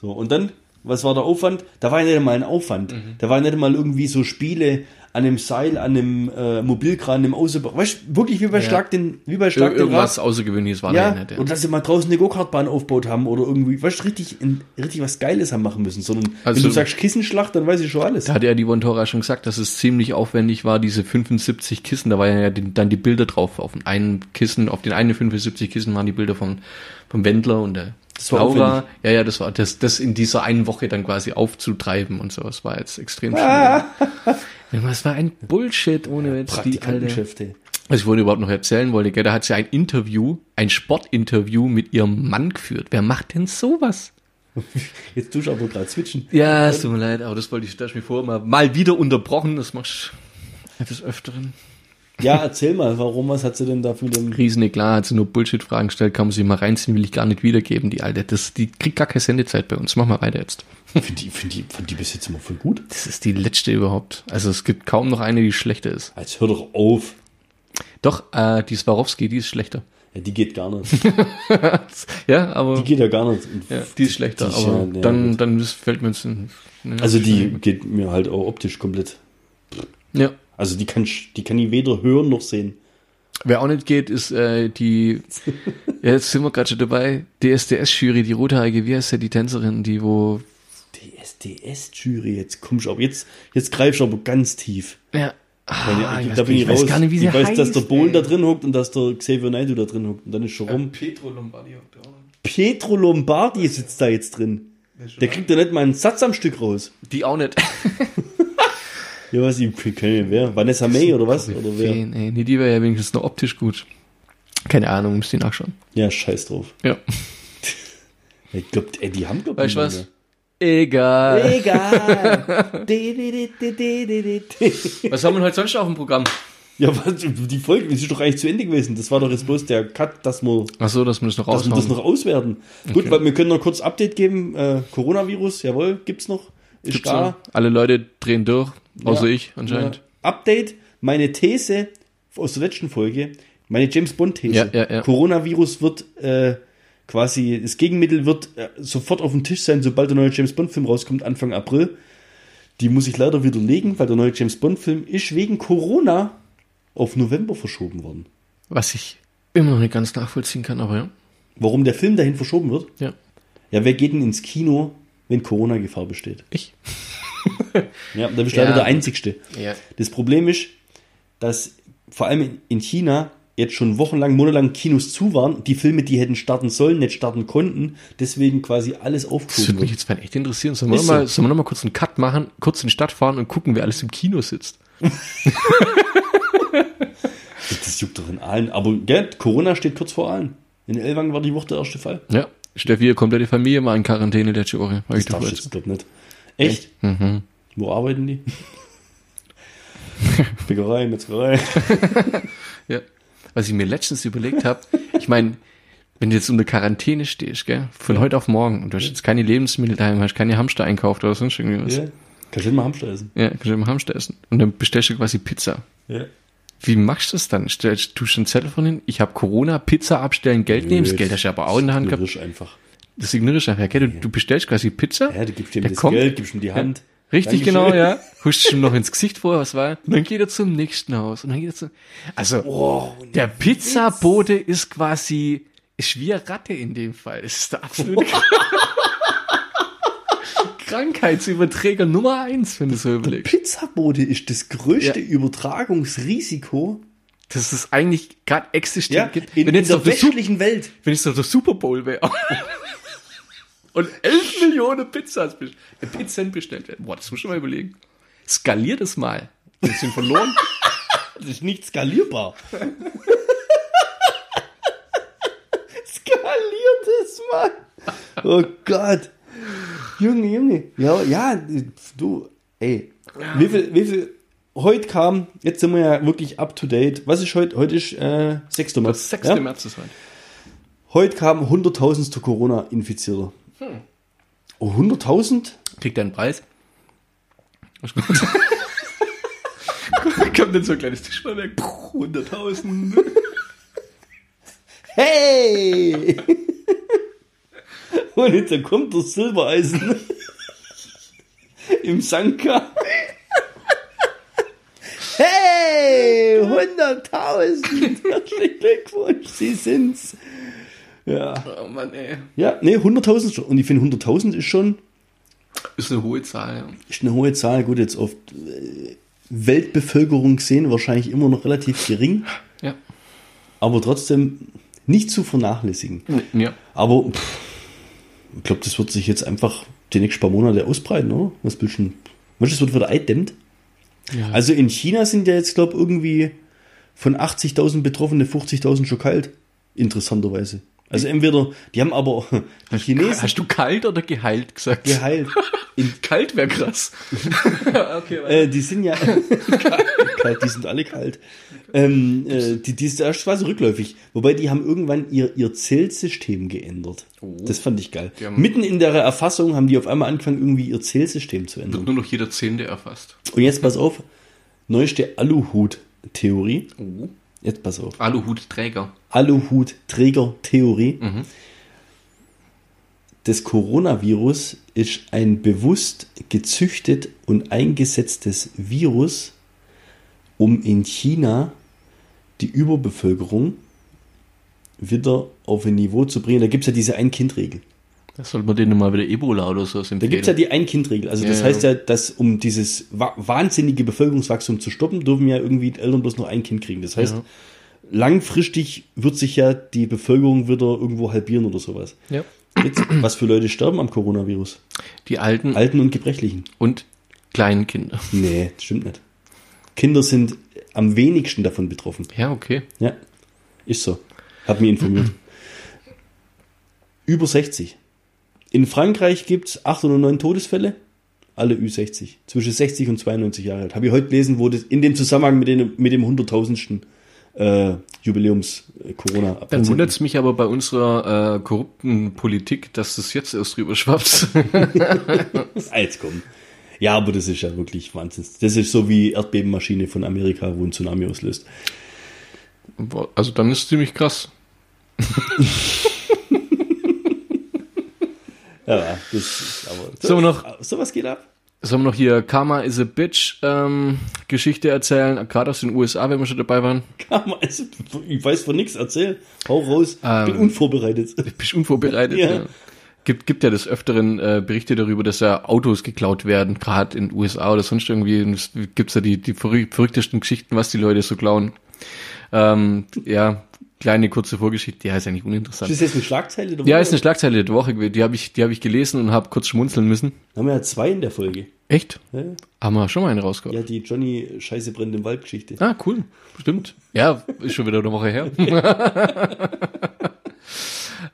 So, und dann was war der Aufwand? Da war ja nicht mal ein Aufwand. Mhm. Da war nicht mal irgendwie so Spiele an einem Seil, an einem äh, Mobilkran, im Außenbau. Weißt du, wirklich wie bei Schlag den, wie bei Schlag Ir irgendwas. Außergewöhnliches war da Ja, ja nicht. Ja. und dass sie mal draußen eine Go-Kart-Bahn aufgebaut haben oder irgendwie, weißt du, richtig, in, richtig was Geiles haben machen müssen. Sondern Also- wenn du sagst Kissenschlacht, dann weiß ich schon alles. Da hat ja die Vontora schon gesagt, dass es ziemlich aufwendig war, diese 75 Kissen, da waren ja die, dann die Bilder drauf. Auf den einen Kissen, auf den einen 75 Kissen waren die Bilder vom, vom Wendler und der Das war Laura. Ja, ja, das war das, das in dieser einen Woche dann quasi aufzutreiben und so. Das war jetzt extrem schwierig. Das war ein Bullshit ohne jetzt die alte. Was ich vorhin überhaupt noch erzählen wollte, gell, da hat sie ein Interview, ein Sportinterview mit ihrem Mann geführt. Wer macht denn sowas? (laughs) Jetzt tust du aber gerade switchen. Ja, es tut mir leid, aber das wollte ich, da ich mir vor mal, mal wieder unterbrochen. Das machst du des Öfteren. Ja, erzähl mal, warum, was hat sie denn da für den... Riesen klar, hat sie nur Bullshit-Fragen gestellt, kann man sich mal reinziehen, will ich gar nicht wiedergeben, die alte. Das, die kriegt gar keine Sendezeit bei uns. Mach mal weiter jetzt. Finde die, find die, find die bis jetzt immer voll gut. Das ist die letzte überhaupt. Also es gibt kaum noch eine, die schlechter ist. Jetzt hör doch auf. Doch, äh, die Swarovski, die ist schlechter. Ja, die geht gar nicht. (laughs) Ja, aber Die geht ja gar nicht. ja, die ist schlechter. Die ist aber ja- ja, dann, gut. dann fällt mir ein, ne, Also die geht mir halt auch optisch komplett. Ja. Also die kann, ich- die kann ich weder hören noch sehen. Wer auch nicht geht, ist äh, die, (laughs) ja, jetzt sind wir gerade schon dabei, DSDS-Jury, die rothaarige, wie heißt ja die Tänzerin, die wo, Die SDS-Jury, jetzt kommst du aber, jetzt, jetzt greifst du aber ganz tief. ja, ah, ich, ich da weiß, bin ich, ich weiß raus. gar nicht, wie sie ich weiß, heißt, dass der Bohlen da drin hockt und dass der Xavier Naidoo da drin hockt. Und dann ist schon rum. Petro Lombardi. Pietro Lombardi sitzt da jetzt drin. Der kriegt ja nicht mal einen Satz am Stück raus. Die auch nicht. (laughs) Ja, was, ich kenne nicht wer. Vanessa May oder was? Oder wer? Wen, ey, nee, die wäre ja wenigstens noch optisch gut. Keine Ahnung, müsst ihr nachschauen. Ja, scheiß drauf. Ja. (laughs) Ich glaub, ey, die haben glaub Weißt du ich, was? Egal. Egal. (laughs) Was haben wir heute sonst auf dem Programm? ja, was, die Folge ist doch eigentlich zu Ende gewesen. Das war doch jetzt bloß der Cut, dass wir, Ach so, dass wir das noch dass wir das noch auswerten. Gut, weil wir können noch kurz Update geben. Äh, Coronavirus, jawohl, gibt's noch. Ist Gibt's da. noch. Alle Leute drehen durch, außer Ja. ich anscheinend. Update, meine These aus der letzten Folge, meine James Bond These. Ja, ja, ja. Coronavirus wird äh, quasi, das Gegenmittel wird äh, sofort auf dem Tisch sein, sobald der neue James Bond Film rauskommt, Anfang April. Die muss ich leider widerlegen, weil der neue James Bond Film ist wegen Corona auf November verschoben worden. Was ich immer noch nicht ganz nachvollziehen kann, aber ja. Warum der Film dahin verschoben wird? Ja. Ja, wer geht denn ins Kino, wenn Corona-Gefahr besteht? Ich. Ja, da bist du Ja. leider der Einzigste. Ja. Das Problem ist, dass vor allem in China jetzt schon wochenlang, monatelang Kinos zu waren, die Filme, die hätten starten sollen, nicht starten konnten, deswegen quasi alles Das würde aufgeschoben mich jetzt mal echt interessieren. Sollen wir, Ist noch mal, so. sollen wir noch mal kurz einen Cut machen, kurz in die Stadt fahren und gucken, wer alles im Kino sitzt? (laughs) (laughs) Das juckt doch in allen. Aber gell, Corona steht kurz vor allen. In Elwang war die Woche der erste Fall. Ja. Steffi, komplette Familie mal in Quarantäne letzte Woche. Das ich du vorher jetzt glaub nicht. Echt? Mhm. Wo arbeiten die? (laughs) Bäckerei, Metzgerei. (laughs) Ja. Was ich mir letztens überlegt habe, ich meine, wenn du jetzt unter Quarantäne stehst, gell, von heute auf morgen und du hast jetzt keine Lebensmittel daheim, hast keine Hamster einkauft oder sonst irgendwie was. Ja. Kannst du mal Hamster essen. Ja, kannst du immer Hamster essen. Und dann bestellst du quasi Pizza. Ja. Wie machst du das dann? Stellst du schon einen Zettel von hin? Ich habe Corona, Pizza abstellen, Geld nehmen. Das Geld hast du aber auch in der Hand gehabt. Einfach. Das ignorierst du einfach. Gell? Du, du bestellst quasi Pizza. Ja, du gibst ihm Der das kommt. Geld, gibst ihm die Hand. Richtig, Dankeschön. genau, ja. (laughs) Huscht ihm noch ins Gesicht vor, was war? Und dann geht er zum nächsten Haus. Und dann geht er zum, also, Oh, der Pizzabote ist quasi, ist wie eine Ratte in dem Fall. Es ist der absolute (laughs) Krankheitsüberträger Nummer eins, wenn du so überlegst. Pizzabote ist das größte Ja. Übertragungsrisiko Das ist eigentlich gerade existiert. ja, gibt. in, wenn in jetzt der doch der westlichen Welt. wenn es doch der Super Bowl wäre. (laughs) Und 11 Millionen Pizzas, äh, Pizzen bestellt werden. Boah, das muss ich mal überlegen. Skaliert es mal. Wir sind verloren. (laughs) Das ist nicht skalierbar. (laughs) Skaliert es mal. Oh Gott. Junge, Junge. Ja, ja, du, ey. Wie viel, wie viel, heute kam, jetzt sind wir ja wirklich up to date. Was ist heute? Heute ist, äh, 6. März. 6. Ja? März ist heute. Heute kam 100.000. Corona-Infizierter. Oh, 100.000? Kriegt er einen Preis? Ist gut. (laughs) Kommt dann so ein kleines Tischballwerk. 100.000. Hey! Und jetzt kommt das Silbereisen. im Sanka. Hey, 100.000. Herzlichen Glückwunsch, Sie sind's. Ja. Oh Mann, ey. Ja, nee, 100.000 schon. Und ich finde 100.000 ist schon Ist eine hohe Zahl, ja. ist eine hohe Zahl. Gut, jetzt auf äh, Weltbevölkerung gesehen wahrscheinlich immer noch relativ gering, Ja. aber trotzdem nicht zu vernachlässigen. Ja. Aber pff, ich glaube, das wird sich jetzt einfach die nächsten paar Monate ausbreiten, oder? Was willst du du, das wird wieder eindämmt? Ja. Also in China sind ja jetzt, glaube ich, irgendwie von 80.000 Betroffene 50.000 schon kalt. Interessanterweise. Also entweder, die haben aber, die Chinesen Hast du kalt oder geheilt gesagt? geheilt. In, (laughs) Kalt wäre krass. (laughs) okay, äh, die sind ja (laughs) kalt, die sind alle kalt. Ähm, äh, die, die ist erst quasi rückläufig. Wobei die haben irgendwann ihr, ihr Zählsystem geändert. Das fand ich geil. Mitten in der Erfassung haben die auf einmal angefangen, irgendwie ihr Zählsystem zu ändern. Wird nur noch jeder Zehnte erfasst. Und jetzt pass auf, neueste Aluhut-Theorie. Oh. Jetzt pass auf. Aluhutträger. Aluhut-Träger-Theorie. Das Coronavirus ist ein bewusst gezüchtet und eingesetztes Virus, um in China die Überbevölkerung wieder auf ein Niveau zu bringen. Da gibt es ja diese Ein-Kind-Regel. Da sollte man denen mal wieder Ebola oder so empfehlen. Da gibt es ja die Ein-Kind-Regel. Also das Ja, heißt ja. dass um dieses wa wahnsinnige Bevölkerungswachstum zu stoppen, dürfen ja irgendwie die Eltern bloß noch ein Kind kriegen. Das heißt, Ja. langfristig wird sich ja die Bevölkerung wieder irgendwo halbieren oder sowas. ja. Jetzt, was für Leute sterben am Coronavirus? Die Alten Alten und Gebrechlichen. und kleinen Kinder. Nee, das stimmt nicht. Kinder sind am wenigsten davon betroffen. Ja, okay. Ja, ist so. Hab mich informiert. (clears throat) Über 60. In Frankreich gibt's acht oder neun Todesfälle, alle Ü60. Zwischen 60 und 92 Jahre alt. Habe ich heute gelesen, wo das in dem Zusammenhang mit, den, mit dem 100.000. Äh, Jubiläums äh, corona Dann wundert es mich aber bei unserer äh, korrupten Politik, dass das jetzt erst drüber schwappt. (laughs) Ah, jetzt kommen. Ja, aber das ist ja wirklich Wahnsinn. Das ist so wie Erdbebenmaschine von Amerika, wo ein Tsunami auslöst. Also dann ist es ziemlich krass. (laughs) Ja, das aber. (laughs) So, noch- Sowas geht ab. Sollen wir noch hier Karma is a Bitch ähm, Geschichte erzählen, gerade aus den USA, wenn wir schon dabei waren? Kann man- also, Ich weiß von nichts, erzähl. Hau raus. bin Ähm, unvorbereitet. Bist unvorbereitet. (laughs) Ja. ja. Gibt, gibt ja des Öfteren äh, Berichte darüber, dass ja Autos geklaut werden, gerade in den USA oder sonst irgendwie. Und es gibt's ja die, die verrück- verrücktesten Geschichten, was die Leute so klauen. Ähm, ja, kleine kurze Vorgeschichte, ja, ist eigentlich uninteressant. Ist das jetzt eine Schlagzeile? der Ja, Woche? ist eine Schlagzeile der Woche, die habe ich, die habe ich gelesen und habe kurz schmunzeln müssen. Da haben wir ja zwei in der Folge. Echt? Ja, Haben wir schon mal einen rausgehauen? ja die Johnny Scheiße brennt im Wald Geschichte. Ah, cool. Stimmt. Ja, ist schon wieder eine Woche her. (laughs) (laughs)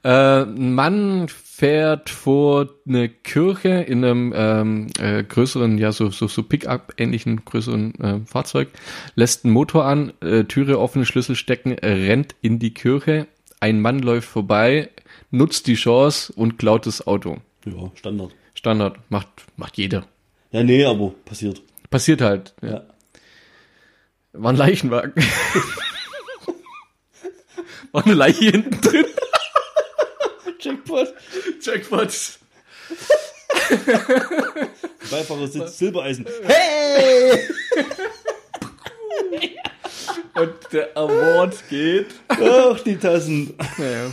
äh, ein Mann fährt vor eine Kirche in einem ähm, äh, größeren, ja, so, so, so Pickup-ähnlichen größeren äh, Fahrzeug, lässt einen Motor an, äh, Türe offen, Schlüssel stecken, rennt in die Kirche, ein Mann läuft vorbei, nutzt die Chance und klaut das Auto. Ja, Standard. Standard, macht, macht jeder. Ja, nee, aber passiert. Passiert halt. Ja. Ja. War ein Leichenwagen. (laughs) War eine Leiche hinten drin. Jackpot. Jackpot. Beifahrer sitzt Silbereisen. Hey! (laughs) Und der Award geht. Ach, die Tassen. Naja.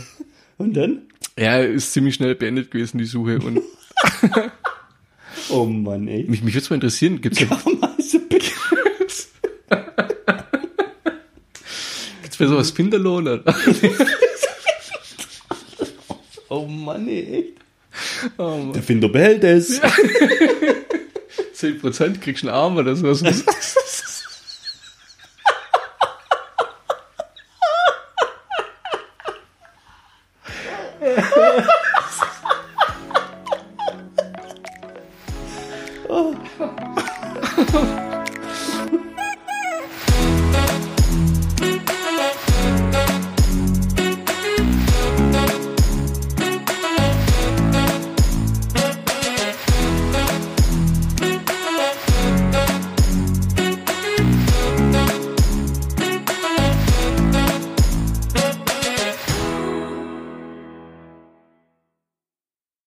Und dann? Ja, ist ziemlich schnell beendet gewesen, die Suche. Und (laughs) Oh Mann, ey. mich, mich würde es mal interessieren, Bitch. gibt's bei sowas Finderlohn? (laughs) Mann, ey, echt. Oh Mann. Der Finder behält es. (laughs) 10% kriegst du einen Arm oder sowas. (laughs)